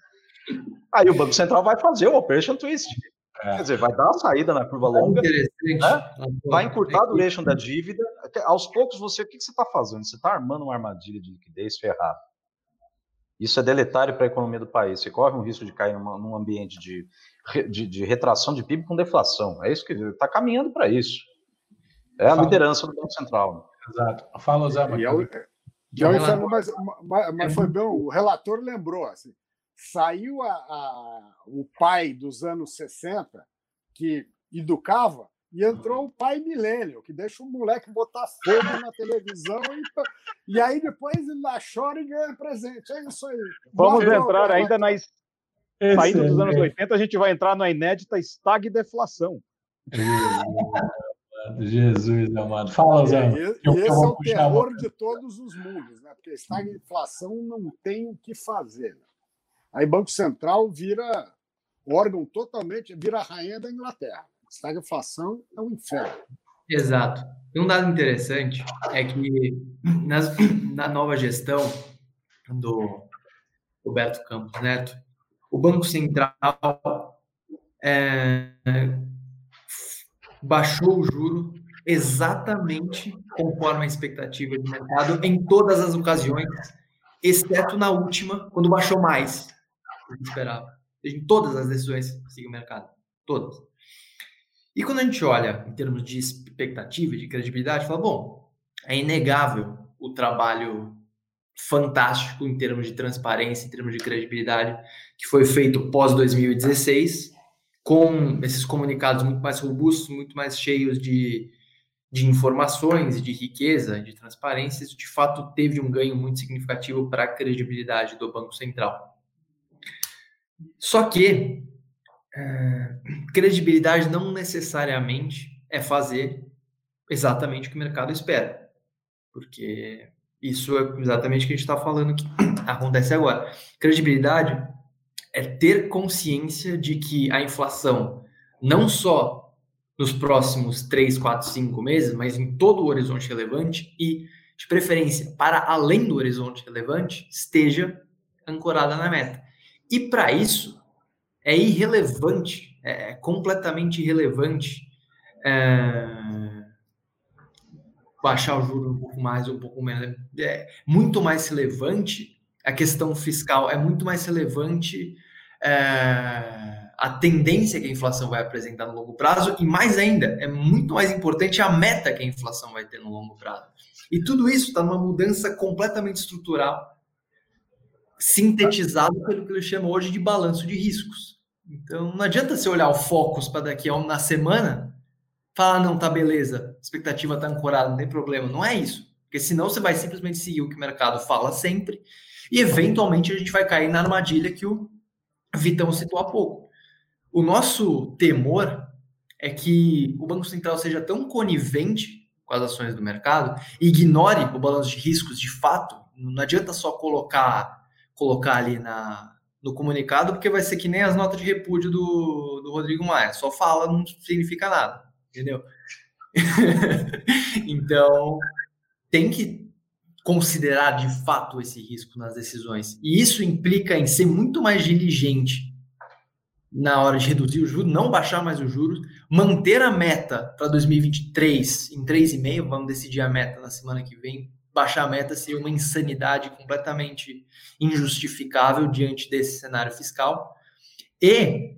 Aí o Banco Central vai fazer o Operation Twist. É. Quer dizer, vai dar uma saída na curva longa, né? vai encurtar a duration da dívida. Aos poucos, você, o que, que você está fazendo? Você está armando uma armadilha de liquidez ferrada. Isso é deletário para a economia do país. Você corre um risco de cair numa, num ambiente de, de, de, retração de PIB com deflação. É isso que está caminhando para isso. É a liderança do Banco Central. Exato. Fala, Zé. Relator... mas, mas, mas, foi bom, o relator lembrou, assim, saiu a, a, o pai dos anos 60, que educava, e entrou o pai milênio, que deixa o moleque botar fogo na televisão e, e aí depois ele lá chora e ganha presente. É isso aí. Vamos entrar ainda na saindo dos anos 80, a gente vai entrar na inédita estagdeflação. Jesus amado. Fala, Zé. E, esse é o terror de todos os mundos, né? porque estagflação não tem o que fazer. Né? Aí Banco Central vira órgão totalmente, vira a rainha da Inglaterra. Estagflação é um inferno. Exato. E um dado interessante é que nas, na nova gestão do Roberto Campos Neto, o Banco Central é, baixou o juro exatamente conforme a expectativa do mercado em todas as ocasiões, exceto na última, quando baixou mais do que esperava. Em todas as decisões que o mercado. Todas. E quando a gente olha em termos de expectativa, de credibilidade, fala, bom, é inegável o trabalho fantástico em termos de transparência, em termos de credibilidade, que foi feito pós 2016, com esses comunicados muito mais robustos, muito mais cheios de, de informações, de riqueza, de transparência, isso de fato teve um ganho muito significativo para a credibilidade do Banco Central. Só que é, credibilidade não necessariamente é fazer exatamente o que o mercado espera, porque isso é exatamente o que a gente está falando que acontece agora. Credibilidade é ter consciência de que a inflação, não só nos próximos 3, 4, 5 meses, mas em todo o horizonte relevante e, de preferência, para além do horizonte relevante, esteja ancorada na meta. E para isso, é irrelevante, é completamente irrelevante é, baixar o juro um pouco mais um pouco menos. É muito mais relevante a questão fiscal, é muito mais relevante é, a tendência que a inflação vai apresentar no longo prazo e mais ainda, é muito mais importante a meta que a inflação vai ter no longo prazo. E tudo isso está numa mudança completamente estrutural, sintetizado pelo que ele chama hoje de balanço de riscos. Então, não adianta você olhar o Focus para daqui a uma semana, falar, não, tá beleza, expectativa tá ancorada, não tem problema. Não é isso. Porque senão você vai simplesmente seguir o que o mercado fala sempre e, eventualmente, a gente vai cair na armadilha que o Vitão citou há pouco. O nosso temor é que o Banco Central seja tão conivente com as ações do mercado e ignore o balanço de riscos de fato. Não adianta só colocar, colocar ali na, no comunicado, porque vai ser que nem as notas de repúdio do, do Rodrigo Maia. Só fala, não significa nada, entendeu? então, tem que considerar de fato esse risco nas decisões. E isso implica em ser muito mais diligente na hora de reduzir o juro, não baixar mais os juros, manter a meta para 2023 em 3,5, vamos decidir a meta na semana que vem. Baixar a meta seria uma insanidade completamente injustificável diante desse cenário fiscal. E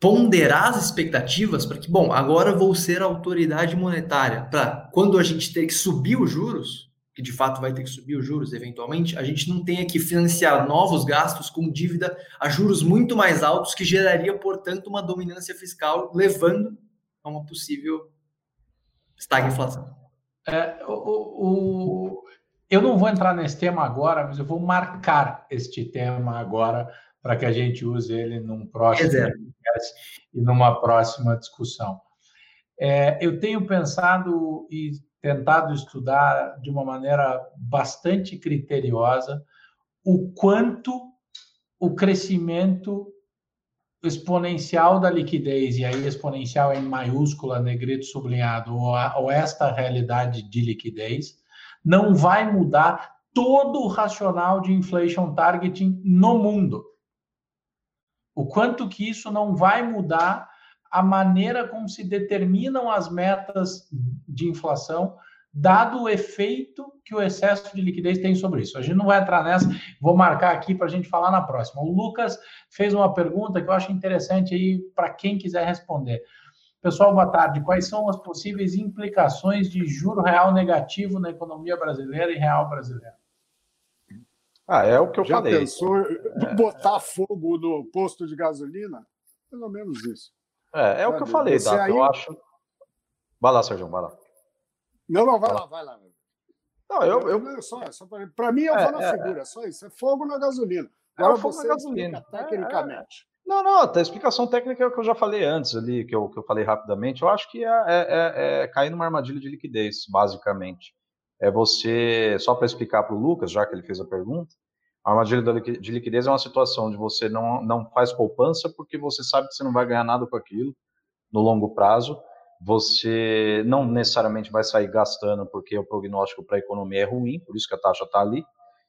ponderar as expectativas para que, bom, agora vou ser autoridade monetária, para quando a gente ter que subir os juros, que de fato vai ter que subir os juros eventualmente, a gente não tenha que financiar novos gastos com dívida a juros muito mais altos, que geraria, portanto, uma dominância fiscal, levando a uma possível estagflação. É, o, o, eu não vou entrar nesse tema agora, mas eu vou marcar este tema agora para que a gente use ele num próximo e numa próxima discussão. É, eu tenho pensado e tentado estudar de uma maneira bastante criteriosa o quanto o crescimento exponencial da liquidez, e aí exponencial em maiúscula, negrito sublinhado, ou, a, ou esta realidade de liquidez, não vai mudar todo o racional de inflation targeting no mundo. O quanto que isso não vai mudar a maneira como se determinam as metas de inflação, dado o efeito que o excesso de liquidez tem sobre isso. A gente não vai entrar nessa, vou marcar aqui para a gente falar na próxima. O Lucas fez uma pergunta que eu acho interessante aí para quem quiser responder. Pessoal, boa tarde. Quais são as possíveis implicações de juro real negativo na economia brasileira e real brasileira? Ah, é o que eu Já falei. pensou é... botar fogo no posto de gasolina? Pelo menos isso. É, é o que eu falei, Dato. Aí... Eu acho. Vai lá, Sérgio, vai lá. Não, não, vai, vai lá, vai lá. Não, eu. eu... eu só, só para mim, eu é, vou na é, figura, é. só isso. É fogo na gasolina. É Agora é fogo na gasolina. Tecnicamente. Não, não, a explicação técnica é o que eu já falei antes ali, que eu, que eu falei rapidamente. Eu acho que é, é, é cair numa armadilha de liquidez, basicamente. É você, só para explicar para o Lucas, já que ele fez a pergunta, a armadilha de liquidez é uma situação onde você não, não faz poupança porque você sabe que você não vai ganhar nada com aquilo no longo prazo. Você não necessariamente vai sair gastando porque o prognóstico para a economia é ruim, por isso que a taxa está ali.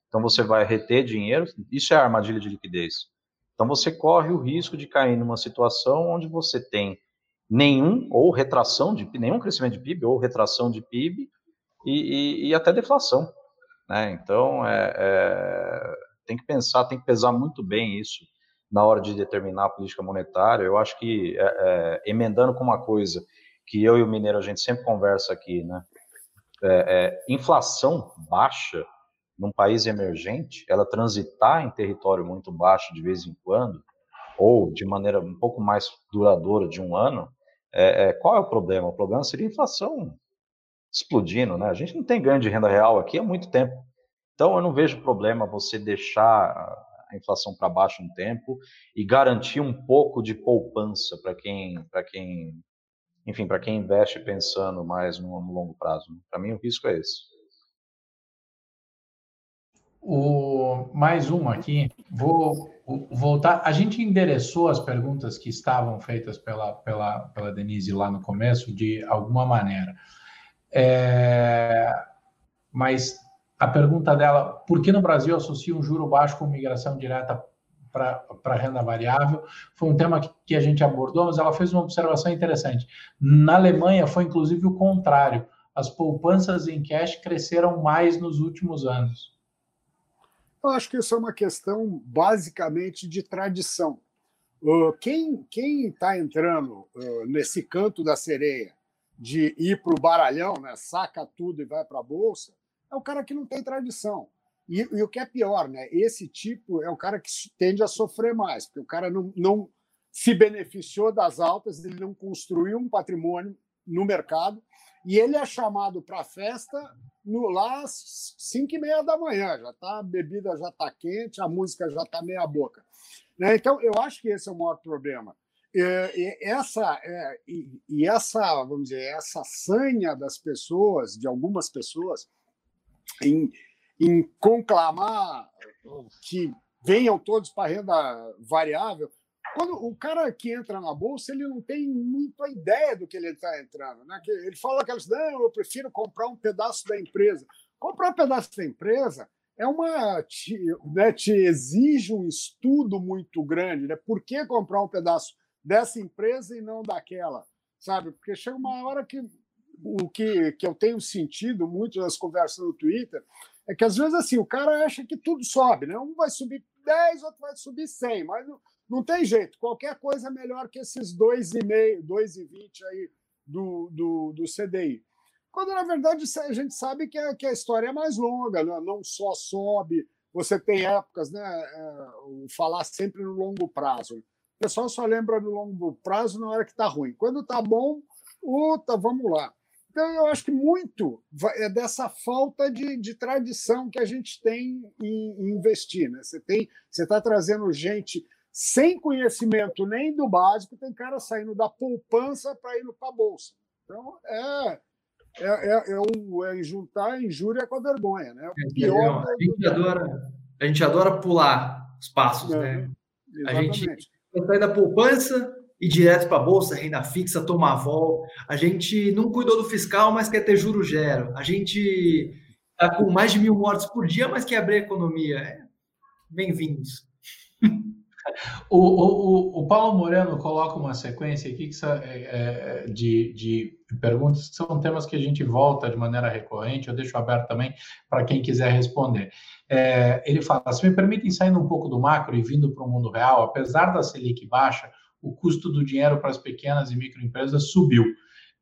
Então você vai reter dinheiro. Isso é a armadilha de liquidez. Então você corre o risco de cair numa situação onde você tem nenhum ou retração de nenhum crescimento de PIB ou retração de PIB e, e, e até deflação. Né? Então é, é, tem que pensar, tem que pesar muito bem isso na hora de determinar a política monetária. Eu acho que, é, é, emendando com uma coisa que eu e o Mineiro a gente sempre conversa aqui, né? É, é inflação baixa num país emergente, ela transitar em território muito baixo de vez em quando, ou de maneira um pouco mais duradoura de um ano, é, é, qual é o problema? O problema seria a inflação explodindo, né? A gente não tem ganho de renda real aqui há muito tempo. Então, eu não vejo problema você deixar a inflação para baixo um tempo e garantir um pouco de poupança para quem, quem, enfim, para quem investe pensando mais no, no longo prazo. Para mim, o risco é esse. O, mais um aqui, vou voltar. A gente endereçou as perguntas que estavam feitas pela, pela, pela Denise lá no começo, de alguma maneira. É, mas a pergunta dela, por que no Brasil associa um juro baixo com migração direta para renda variável? Foi um tema que, que a gente abordou, mas ela fez uma observação interessante. Na Alemanha foi inclusive o contrário. As poupanças em cash cresceram mais nos últimos anos. Eu acho que isso é uma questão basicamente de tradição. Quem está entrando nesse canto da sereia de ir para o baralhão, né, saca tudo e vai para a bolsa, é o cara que não tem tradição. E, e, o que é pior, né, esse tipo é o cara que tende a sofrer mais, porque o cara não, não se beneficiou das altas, ele não construiu um patrimônio no mercado e ele é chamado para a festa no, lá às 5 e meia da manhã. Já tá, a bebida já está quente, a música já está meia boca. Né? Então, eu acho que esse é o maior problema. E, e essa, é, e, e, essa, vamos dizer, essa sanha das pessoas, de algumas pessoas, em, em conclamar que venham todos para a renda variável, quando o cara que entra na bolsa, ele não tem muita ideia do que ele está entrando. Né? Ele fala aquelas, não, eu prefiro comprar um pedaço da empresa. Comprar um pedaço da empresa é uma te, né, te exige um estudo muito grande. Né? Por que comprar um pedaço dessa empresa e não daquela? Sabe? Porque chega uma hora que o que, que eu tenho sentido muito nas conversas no Twitter é que às vezes assim o cara acha que tudo sobe, né? Um vai subir 10, outro vai subir 100, mas não tem jeito, qualquer coisa é melhor que esses 2,5, 2,20 aí do, do, do CDI. Quando, na verdade, a gente sabe que a, que a história é mais longa, né? não só sobe, você tem épocas, né? É, falar sempre no longo prazo. O pessoal só lembra no longo prazo na hora que está ruim. Quando está bom, puta, vamos lá. Então, eu acho que muito é dessa falta de, de tradição que a gente tem em, em investir. Né? Você está trazendo gente sem conhecimento nem do básico, tem cara saindo da poupança para ir para a bolsa. Então, é, é, é, é, o, é juntar a injúria com a vergonha. Né? É, pior a, gente adora, a gente adora pular os passos. É, né? Exatamente. A gente sai da poupança e direto para a bolsa, renda fixa, tomar vol. A gente não cuidou do fiscal, mas quer ter juro zero. A gente está com mais de mil mortes por dia, mas quer abrir a economia. É, Bem-vindos. O, o, o, Paulo Moreno coloca uma sequência aqui que, é, é, de, de perguntas que são temas que a gente volta de maneira recorrente, eu deixo aberto também para quem quiser responder. É, ele fala: se me permitem, saindo um pouco do macro e vindo para o mundo real, apesar da Selic baixa, o custo do dinheiro para as pequenas e microempresas subiu.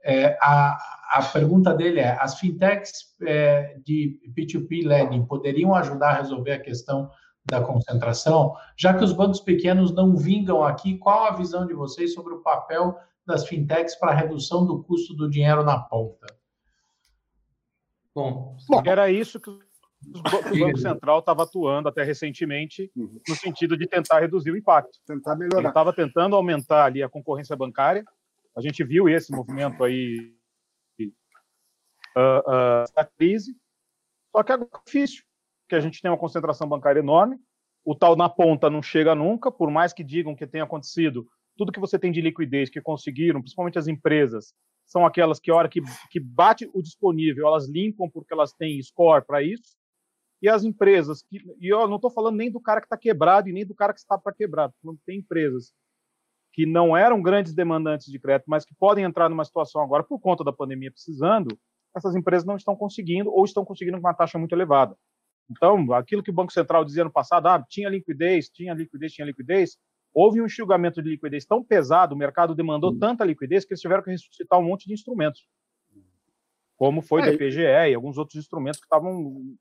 É, a, a pergunta dele é: as fintechs é, de P2P lending poderiam ajudar a resolver a questão da concentração, já que os bancos pequenos não vingam aqui, qual a visão de vocês sobre o papel das fintechs para a redução do custo do dinheiro na ponta? Bom, era isso que o Banco Central estava atuando até recentemente, uhum. no sentido de tentar reduzir o impacto. Tentar melhorar. Ele estava tentando aumentar ali a concorrência bancária. A gente viu esse movimento aí uh, uh, da crise. Só que agora é difícil que a gente tem uma concentração bancária enorme, o tal na ponta não chega nunca, por mais que digam que tenha acontecido, tudo que você tem de liquidez que conseguiram, principalmente as empresas, são aquelas que, a hora que, que bate o disponível, elas limpam porque elas têm score para isso, e as empresas, que, e eu não estou falando nem do cara que está quebrado e nem do cara que está para quebrar, falando tem empresas que não eram grandes demandantes de crédito, mas que podem entrar numa situação agora por conta da pandemia precisando, essas empresas não estão conseguindo ou estão conseguindo com uma taxa muito elevada. Então, aquilo que o Banco Central dizia no passado, ah, tinha liquidez, tinha liquidez, tinha liquidez, houve um enxugamento de liquidez tão pesado, o mercado demandou tanta liquidez que eles tiveram que ressuscitar um monte de instrumentos, como foi é, o DPGE e alguns outros instrumentos que estavam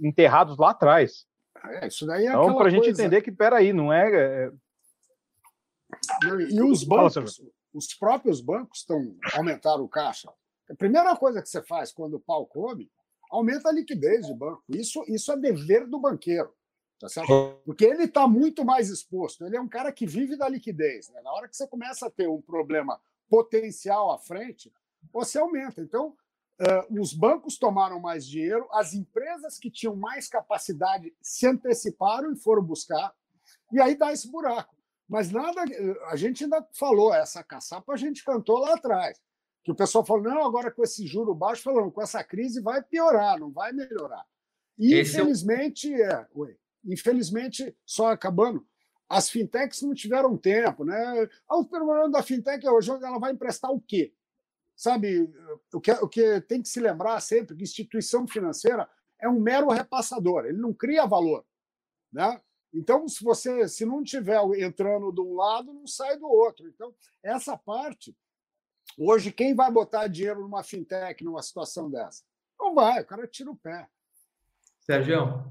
enterrados lá atrás. É, isso daí é então, para a gente entender que, peraí, não é... é... E os bancos, os próprios bancos estão aumentaram o caixa. A primeira coisa que você faz quando o pau come, aumenta a liquidez de banco. Isso, isso é dever do banqueiro. Tá certo? Porque ele está muito mais exposto. Ele é um cara que vive da liquidez. Né? Na hora que você começa a ter um problema potencial à frente, você aumenta. Então, uh, os bancos tomaram mais dinheiro, as empresas que tinham mais capacidade se anteciparam e foram buscar, e aí dá esse buraco. Mas nada, a gente ainda falou, essa caçapa a gente cantou lá atrás. Que o pessoal falou, não, agora com esse juro baixo, falando, com essa crise vai piorar, não vai melhorar. E, esse infelizmente, é... é oi, infelizmente, só acabando, as fintechs não tiveram tempo, né? Ah, o problema da fintech hoje ela vai emprestar o quê? Sabe, o que, o que tem que se lembrar sempre que instituição financeira é um mero repassador, ele não cria valor, né? Então, se você se não tiver entrando de um lado, não sai do outro. Então, essa parte, hoje, quem vai botar dinheiro numa fintech numa situação dessa? Não vai, o cara tira o pé. Sérgio,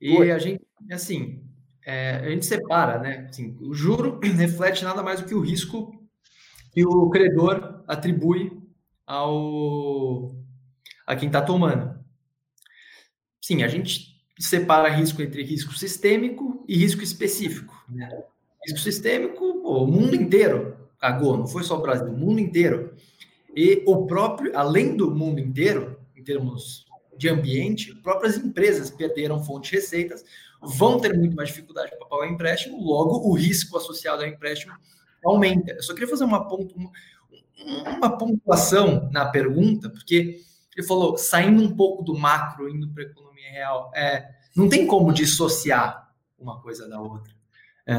e Oi. a gente, assim, é, a gente separa, né? Assim, o juro reflete nada mais do que o risco que o credor atribui ao a quem está tomando. Sim, a gente separa risco entre risco sistêmico e risco específico. Né? Risco sistêmico, pô, o mundo inteiro cagou, não foi só o Brasil, o mundo inteiro. E o próprio, além do mundo inteiro, em termos de ambiente, próprias empresas perderam fonte de receitas, vão ter muito mais dificuldade para pagar o empréstimo, logo o risco associado ao empréstimo aumenta. Eu só queria fazer uma, uma, uma pontuação na pergunta, porque ele falou, saindo um pouco do macro, indo para a economia real, é, não tem como dissociar uma coisa da outra. É,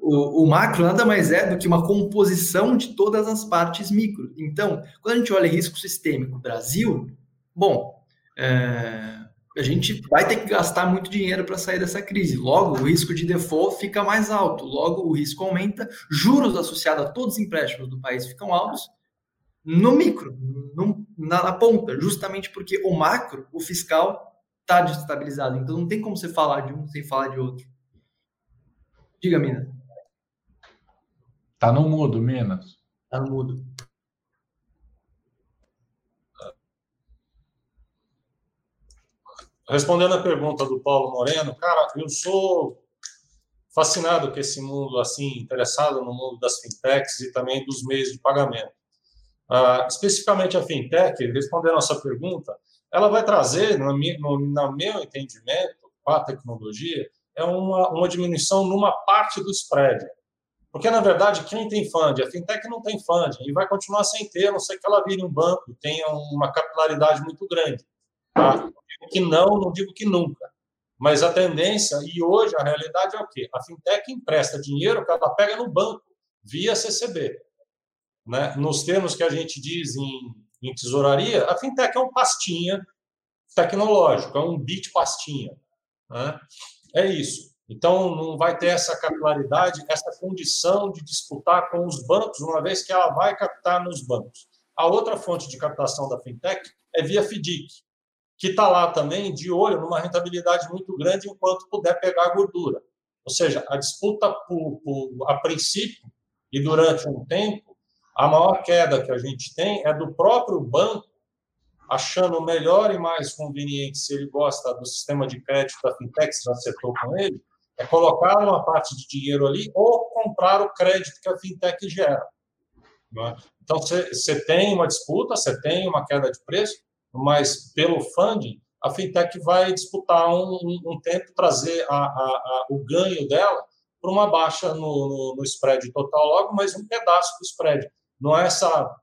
o, o, macro nada mais é do que uma composição de todas as partes micro. Então, quando a gente olha risco sistêmico Brasil, bom, é, a gente vai ter que gastar muito dinheiro para sair dessa crise. Logo, o risco de default fica mais alto, logo, o risco aumenta, juros associados a todos os empréstimos do país ficam altos, no micro, no, na, na, ponta, justamente porque o macro, o fiscal, está desestabilizado. Então não tem como você falar de um sem falar de outro. Diga, Minas. Tá no mudo, Minas. Tá no mudo. Respondendo a pergunta do Paulo Moreno, cara, eu sou fascinado com esse mundo assim, interessado no mundo das fintechs e também dos meios de pagamento. Uh, especificamente a fintech, respondendo a sua pergunta, ela vai trazer, no, no, no meu entendimento, com a tecnologia, é uma, uma diminuição numa parte do spread. Porque, na verdade, quem tem fund? A fintech não tem fund e vai continuar sem ter, a não ser que ela vire um banco e tenha uma capilaridade muito grande. Tá? Que não, não digo que nunca. Mas a tendência, e hoje a realidade é o quê? A fintech empresta dinheiro que ela pega no banco, via CCB né, nos termos que a gente diz em, em tesouraria, a fintech é um pastinha tecnológico, é um bit pastinha. Né? É isso. Então, não vai ter essa capilaridade, essa condição de disputar com os bancos, uma vez que ela vai captar nos bancos. A outra fonte de captação da fintech é via FDIC, que está lá também de olho numa rentabilidade muito grande enquanto puder pegar a gordura. Ou seja, a disputa por, por, a princípio e durante um tempo a maior queda que a gente tem é do próprio banco achando melhor e mais conveniente, se ele gosta do sistema de crédito da fintech, se já acertou com ele, é colocar uma parte de dinheiro ali ou comprar o crédito que a fintech gera. É? Então, você tem uma disputa, você tem uma queda de preço, mas pelo funding, a fintech vai disputar um, um, um tempo, trazer a, a, a, o ganho dela para uma baixa no, no, no spread total logo, mas um pedaço do spread não é essa,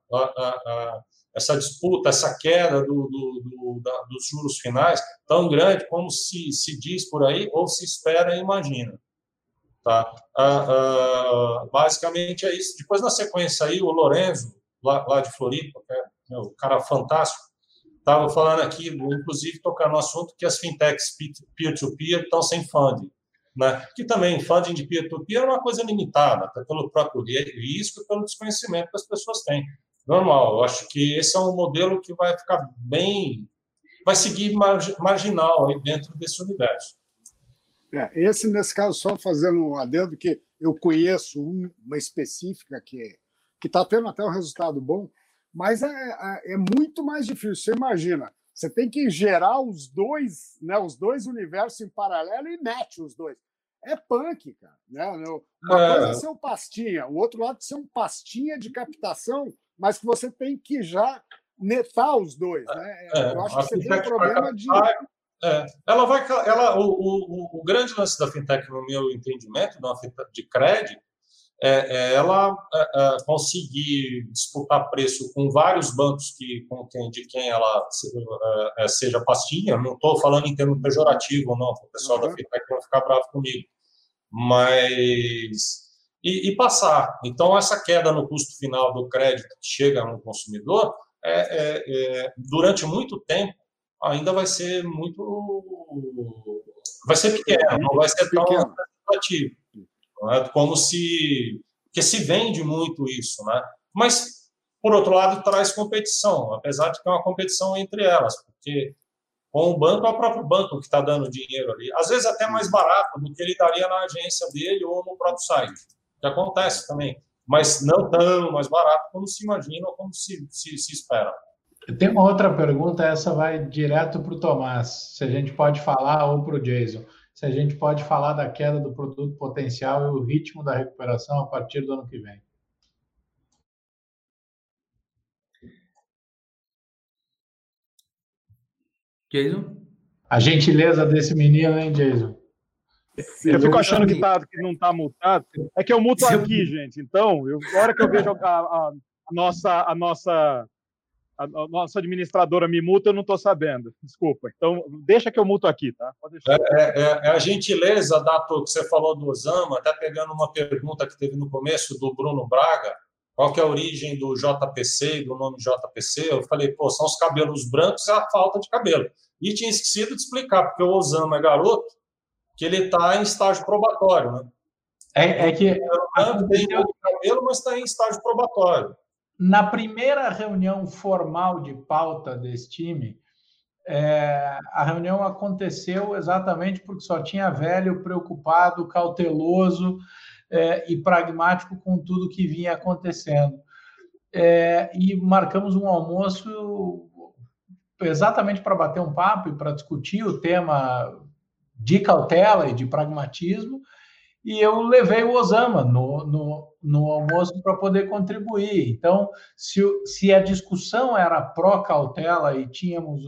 essa disputa, essa queda do, do, do, da, dos juros finais tão grande como se, se diz por aí, ou se espera e imagina. Tá? Ah, ah, basicamente é isso. Depois, na sequência, aí, o Lorenzo, lá, lá de Floripa, que é um cara fantástico, estava falando aqui, inclusive, tocando no assunto que as fintechs peer-to-peer estão sem funding. né? que também funding de peer-to-peer é uma coisa limitada, até pelo próprio risco e pelo desconhecimento que as pessoas têm. Normal, eu acho que esse é um modelo que vai ficar bem, vai seguir marginal aí dentro desse universo. É, esse, nesse caso, só fazendo um adendo, que eu conheço uma específica que está tendo até um resultado bom, mas é, é, é, muito mais difícil. Você imagina, você tem que gerar os dois, né, os dois universos em paralelo e mete os dois. É punk, cara. Né? Uma é. coisa é ser um pastinha, o outro lado é ser um pastinha de captação, mas que você tem que já netar os dois. Né? É, eu acho que você tem um problema de. É, ela vai, ela, o, o, o, grande lance da fintech, no meu entendimento, de crédito, é, é ela é, é, conseguir disputar preço com vários bancos que, com quem, de quem ela seja pastinha. Não estou falando em termo pejorativo, não, o pessoal uhum. da fintech vai ficar bravo comigo. Mas e, e, passar. Então, essa queda no custo final do crédito que chega no consumidor, é, é, durante muito tempo, ainda vai ser muito. Vai ser pequeno, não vai ser tão representativo. É? Como se. Porque se vende muito isso, né? Mas, por outro lado, traz competição, apesar de que é uma competição entre elas, porque com o banco é o próprio banco que está dando dinheiro ali. Às vezes até mais barato do que ele daria na agência dele ou no próprio site, que acontece também, mas não tão mais barato como se imagina ou como se, se, se espera. Tem uma outra pergunta, essa vai direto para o Tomás, se a gente pode falar, ou para o Jason, se a gente pode falar da queda do produto potencial e o ritmo da recuperação a partir do ano que vem. Jason? A gentileza desse menino, hein, Jason? Eu fico achando que, tá, que não está multado. É que eu muto aqui, gente. Então, eu, a hora que eu vejo a, a, a nossa, a nossa a, nossa administradora me multa, eu não estou sabendo. Desculpa. Então, deixa que eu multo aqui, tá? É, é, é, é, a gentileza, Dato, que você falou do Osama, até pegando uma pergunta que teve no começo do Bruno Braga, qual que é a origem do JPC e do nome JPC? Eu falei, pô, são os cabelos brancos e a falta de cabelo. E tinha esquecido de explicar, porque o Osama é garoto, que ele está em estágio probatório, né? É, é que... Tem o cabelo, mas está em estágio probatório. Na primeira reunião formal de pauta desse time, é, a reunião aconteceu exatamente porque só tinha velho preocupado, cauteloso é, e pragmático com tudo que vinha acontecendo. É, e marcamos um almoço exatamente para bater um papo e para discutir o tema de cautela e de pragmatismo e eu levei o Osama no, no, no almoço para poder contribuir. Então, se, se a discussão era pró-cautela e tínhamos,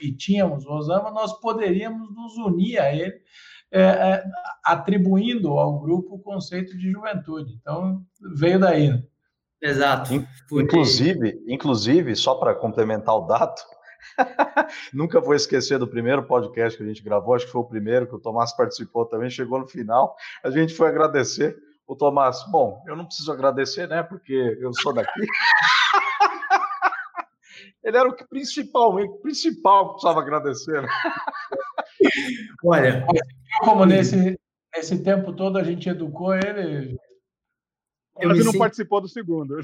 e tínhamos o Osama, nós poderíamos nos unir a ele, é, é, atribuindo ao grupo o conceito de juventude. Então, veio daí. Né? Exato. Inclusive, inclusive, só para complementar o dado, Nunca vou esquecer do primeiro podcast que a gente gravou, acho que foi o primeiro que o Tomás participou também, chegou no final, a gente foi agradecer o Tomás. Bom, eu não preciso agradecer, né, porque eu sou daqui. Ele era o que principal, o principal que precisava agradecer. Né? Olha, como nesse, nesse tempo todo a gente educou ele. Ele não participou do segundo.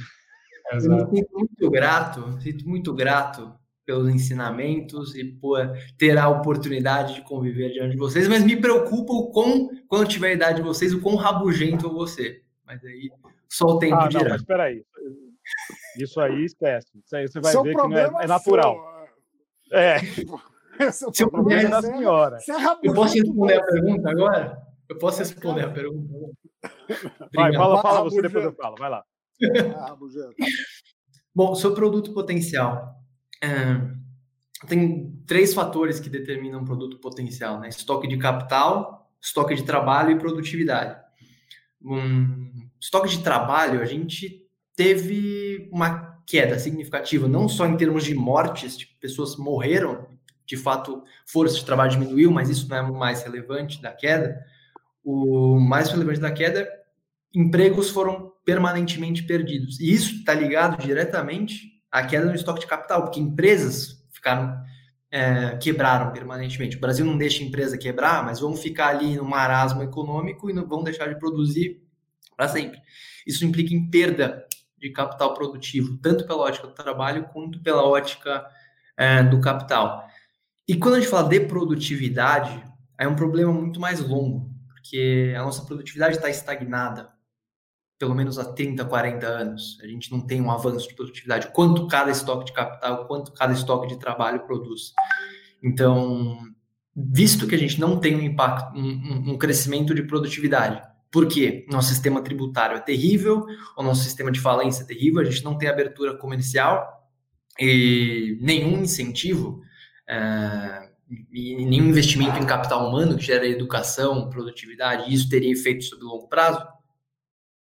Eu me sinto muito grato, sinto muito grato pelos ensinamentos e por ter a oportunidade de conviver diante de vocês, mas me preocupa o quão, quando tiver a idade de vocês, o quão rabugento eu vou ser. Mas aí só o tempo ah, dirá. Não, mas espera aí. Isso aí esquece. Isso aí você vai Seu ver que não é, é natural. É. Se eu puder, da senhora. É eu posso responder a pergunta agora? Eu posso responder a pergunta. Vai, fala, fala você, depois eu falo. Vai lá. Bom, seu produto potencial é, tem três fatores que determinam o produto potencial, né? Estoque de capital, estoque de trabalho e produtividade. Um, estoque de trabalho, a gente teve uma queda significativa, não só em termos de mortes, tipo, pessoas morreram, de fato, força de trabalho diminuiu, mas isso não é o mais relevante da queda. O mais relevante da queda, empregos foram permanentemente perdidos. E isso está ligado diretamente a queda no estoque de capital, porque empresas ficaram é, quebraram permanentemente. O Brasil não deixa a empresa quebrar, mas vamos ficar ali no marasmo econômico e não vão deixar de produzir para sempre. Isso implica em perda de capital produtivo, tanto pela ótica do trabalho quanto pela ótica é, do capital. E quando a gente fala de produtividade, é um problema muito mais longo, porque a nossa produtividade está estagnada pelo menos há 30, 40 anos. A gente não tem um avanço de produtividade. Quanto cada estoque de capital, quanto cada estoque de trabalho produz. Então, visto que a gente não tem um impacto, um, um crescimento de produtividade, por quê? Nosso sistema tributário é terrível, o nosso sistema de falência é terrível, a gente não tem abertura comercial e nenhum incentivo é, e nenhum investimento em capital humano que gera educação, produtividade, e isso teria efeito sobre longo prazo.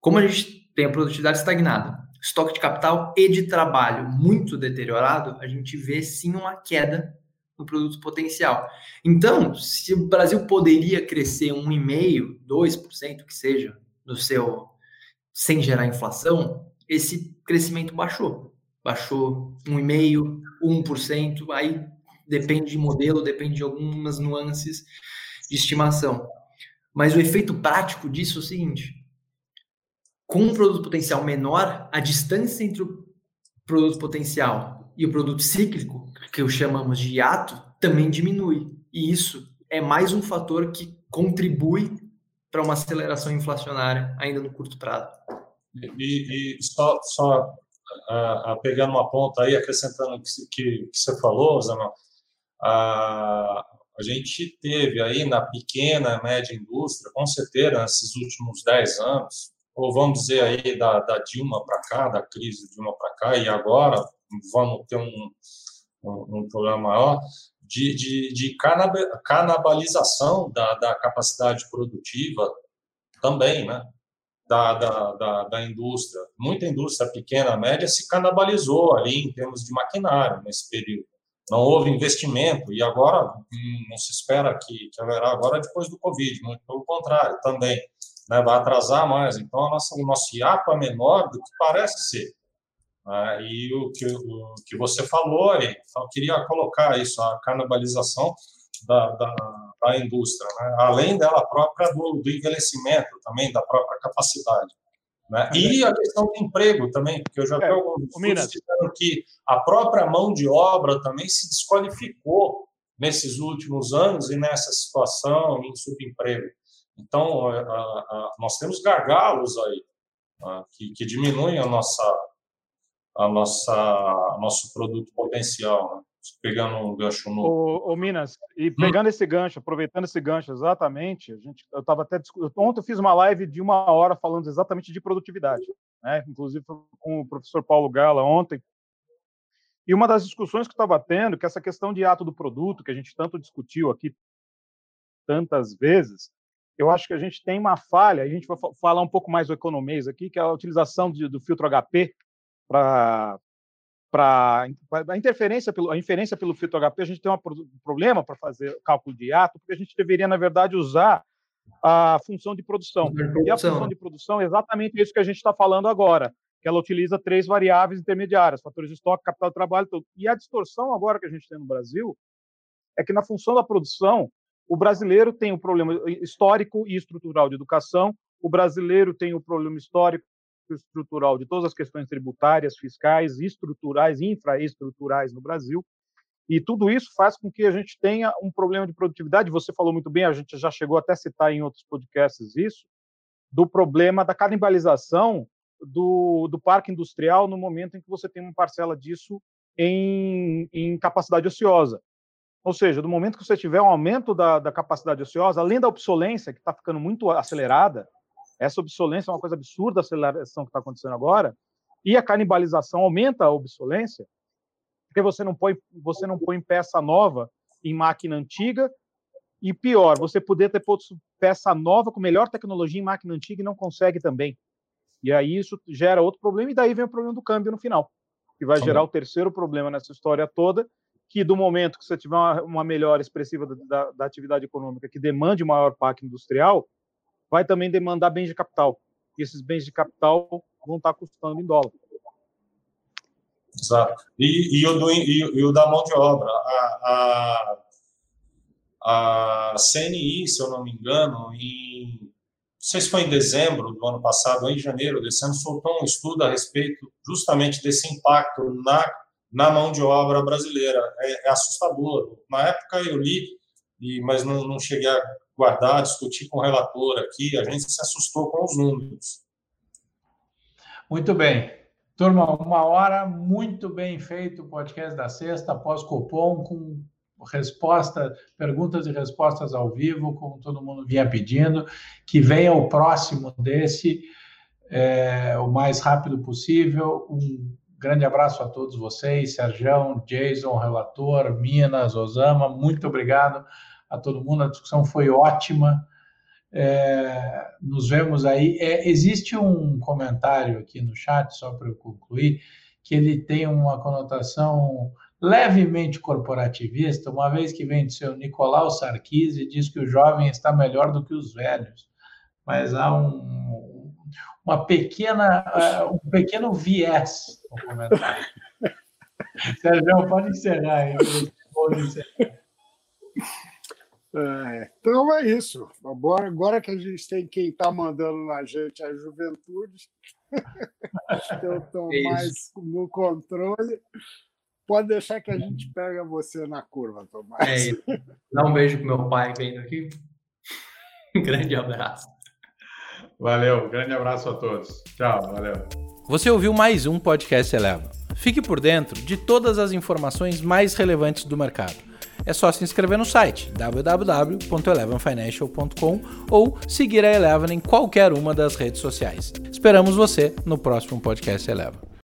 Como a gente tem a produtividade estagnada, estoque de capital e de trabalho muito deteriorado, a gente vê sim uma queda no produto potencial. Então, se o Brasil poderia crescer 1,5%, 2%, que seja, no seu sem gerar inflação, esse crescimento baixou. Baixou 1,5%, 1%, aí depende de modelo, depende de algumas nuances de estimação. Mas o efeito prático disso é o seguinte: com um produto potencial menor, a distância entre o produto potencial e o produto cíclico, que eu chamamos de hiato, também diminui. E isso é mais um fator que contribui para uma aceleração inflacionária ainda no curto prazo. E, e só, só uh, pegando uma ponta aí, acrescentando que, que, que, você falou, Zama, uh, a gente teve aí na pequena, média indústria, com certeza, nesses últimos 10 anos, ou vamos dizer aí da, da Dilma para cá, da crise Dilma para cá, e agora vamos ter um, um, um problema maior, de, de, de canabalização da, da capacidade produtiva também, né? Da, da, da, da, indústria. Muita indústria pequena, média, se canibalizou ali em termos de maquinário nesse período. Não houve investimento e agora hum, não se espera que, que haverá agora depois do Covid, muito pelo contrário, também né, vai atrasar mais. Então, nossa, o nosso hiato é menor do que parece ser. Né? E o que, o que você falou eu queria colocar isso, a canibalização da, da, da indústria, né? além dela própria do, do, envelhecimento, também da própria capacidade. Né? E a questão do emprego também, porque eu já vi é, alguns dizendo que a própria mão de obra também se desqualificou nesses últimos anos e nessa situação em subemprego. Então, a, a, nós temos gargalos aí a, que, que, diminuem a nossa, a nossa, nosso produto potencial. Né? Pegando um gancho no. Ô, ô Minas, e hum. pegando hum. esse gancho, aproveitando esse gancho exatamente, a gente, eu estava até ontem eu fiz uma live de uma hora falando exatamente de produtividade, né? Inclusive com o professor Paulo Gala ontem. E uma das discussões que estava tendo, que essa questão de ato do produto, que a gente tanto discutiu aqui tantas vezes, eu acho que a gente tem uma falha, a gente vai falar um pouco mais do economês aqui, que é a utilização de, do filtro HP para para a interferência pelo a inferência pelo filtro HP a gente tem um problema para fazer cálculo de ato porque a gente deveria na verdade usar a função de produção e a função de produção é exatamente isso que a gente está falando agora que ela utiliza três variáveis intermediárias fatores de estoque capital de trabalho tudo. e a distorção agora que a gente tem no Brasil é que na função da produção o brasileiro tem o um problema histórico e estrutural de educação, o brasileiro tem o um problema histórico e estrutural de todas as questões tributárias, fiscais, estruturais, infraestruturais no Brasil. E tudo isso faz com que a gente tenha um problema de produtividade. Você falou muito bem, a gente já chegou até a citar em outros podcasts isso, do problema da canibalização do, do parque industrial no momento em que você tem uma parcela disso em, em capacidade ociosa. Ou seja, do momento que você tiver um aumento da, da capacidade ociosa, além da obsolência, que está ficando muito acelerada, essa obsolência é uma coisa absurda, a aceleração que está acontecendo agora, e a canibalização aumenta a obsolência, porque você não põe, você não põe peça nova em máquina antiga, e pior, você poder ter posto peça nova com melhor tecnologia em máquina antiga e não consegue também. E aí isso gera outro problema, e daí vem o problema do câmbio no final, que vai gerar o terceiro problema nessa história toda, que do momento que você tiver uma, uma melhora expressiva da, da, atividade econômica que demande maior parque industrial, vai também demandar bens de capital. E esses bens de capital vão estar custando em dólar. Exato. E, e, o, do, e, e, o da mão de obra. A, a, a CNI, se eu não me engano, em, não sei se foi em dezembro do ano passado ou em janeiro desse ano, soltou um estudo a respeito justamente desse impacto na, na mão de obra brasileira. É, é assustador. Na época eu li, e, mas não, não cheguei a guardar, discutir com o relator aqui, a gente se assustou com os números. Muito bem. Turma, uma hora, muito bem feito o podcast da sexta, pós-cupom, com resposta, perguntas e respostas ao vivo, como todo mundo vinha pedindo. Que venha o próximo desse, é, o mais rápido possível. Um grande abraço a todos vocês, Sérgio, Jason, relator, Minas, Osama, muito obrigado a todo mundo, a discussão foi ótima. É, nos vemos aí. É, existe um comentário aqui no chat, só para eu concluir, que ele tem uma conotação levemente corporativista, uma vez que vem do seu Nicolau Sarkozy e diz que o jovem está melhor do que os velhos. Mas há um, uma pequena, uh, um pequeno viés comentário. Sérgio, pode encerrar aí. Pode encerrar. É, então é isso. Agora, agora que a gente tem quem está mandando na gente a juventude, eu estou é mais no controle. Pode deixar que a gente pega você na curva, Tomás. É isso. Dá um beijo pro meu pai vendo aqui. Um grande abraço. Valeu, grande abraço a todos. Tchau, valeu. Você ouviu mais um podcast Eleva. Fique por dentro de todas as informações mais relevantes do mercado é só se inscrever no site www.elevenfinancial.com ou seguir a Eleven em qualquer uma das redes sociais. Esperamos você no próximo podcast Eleven.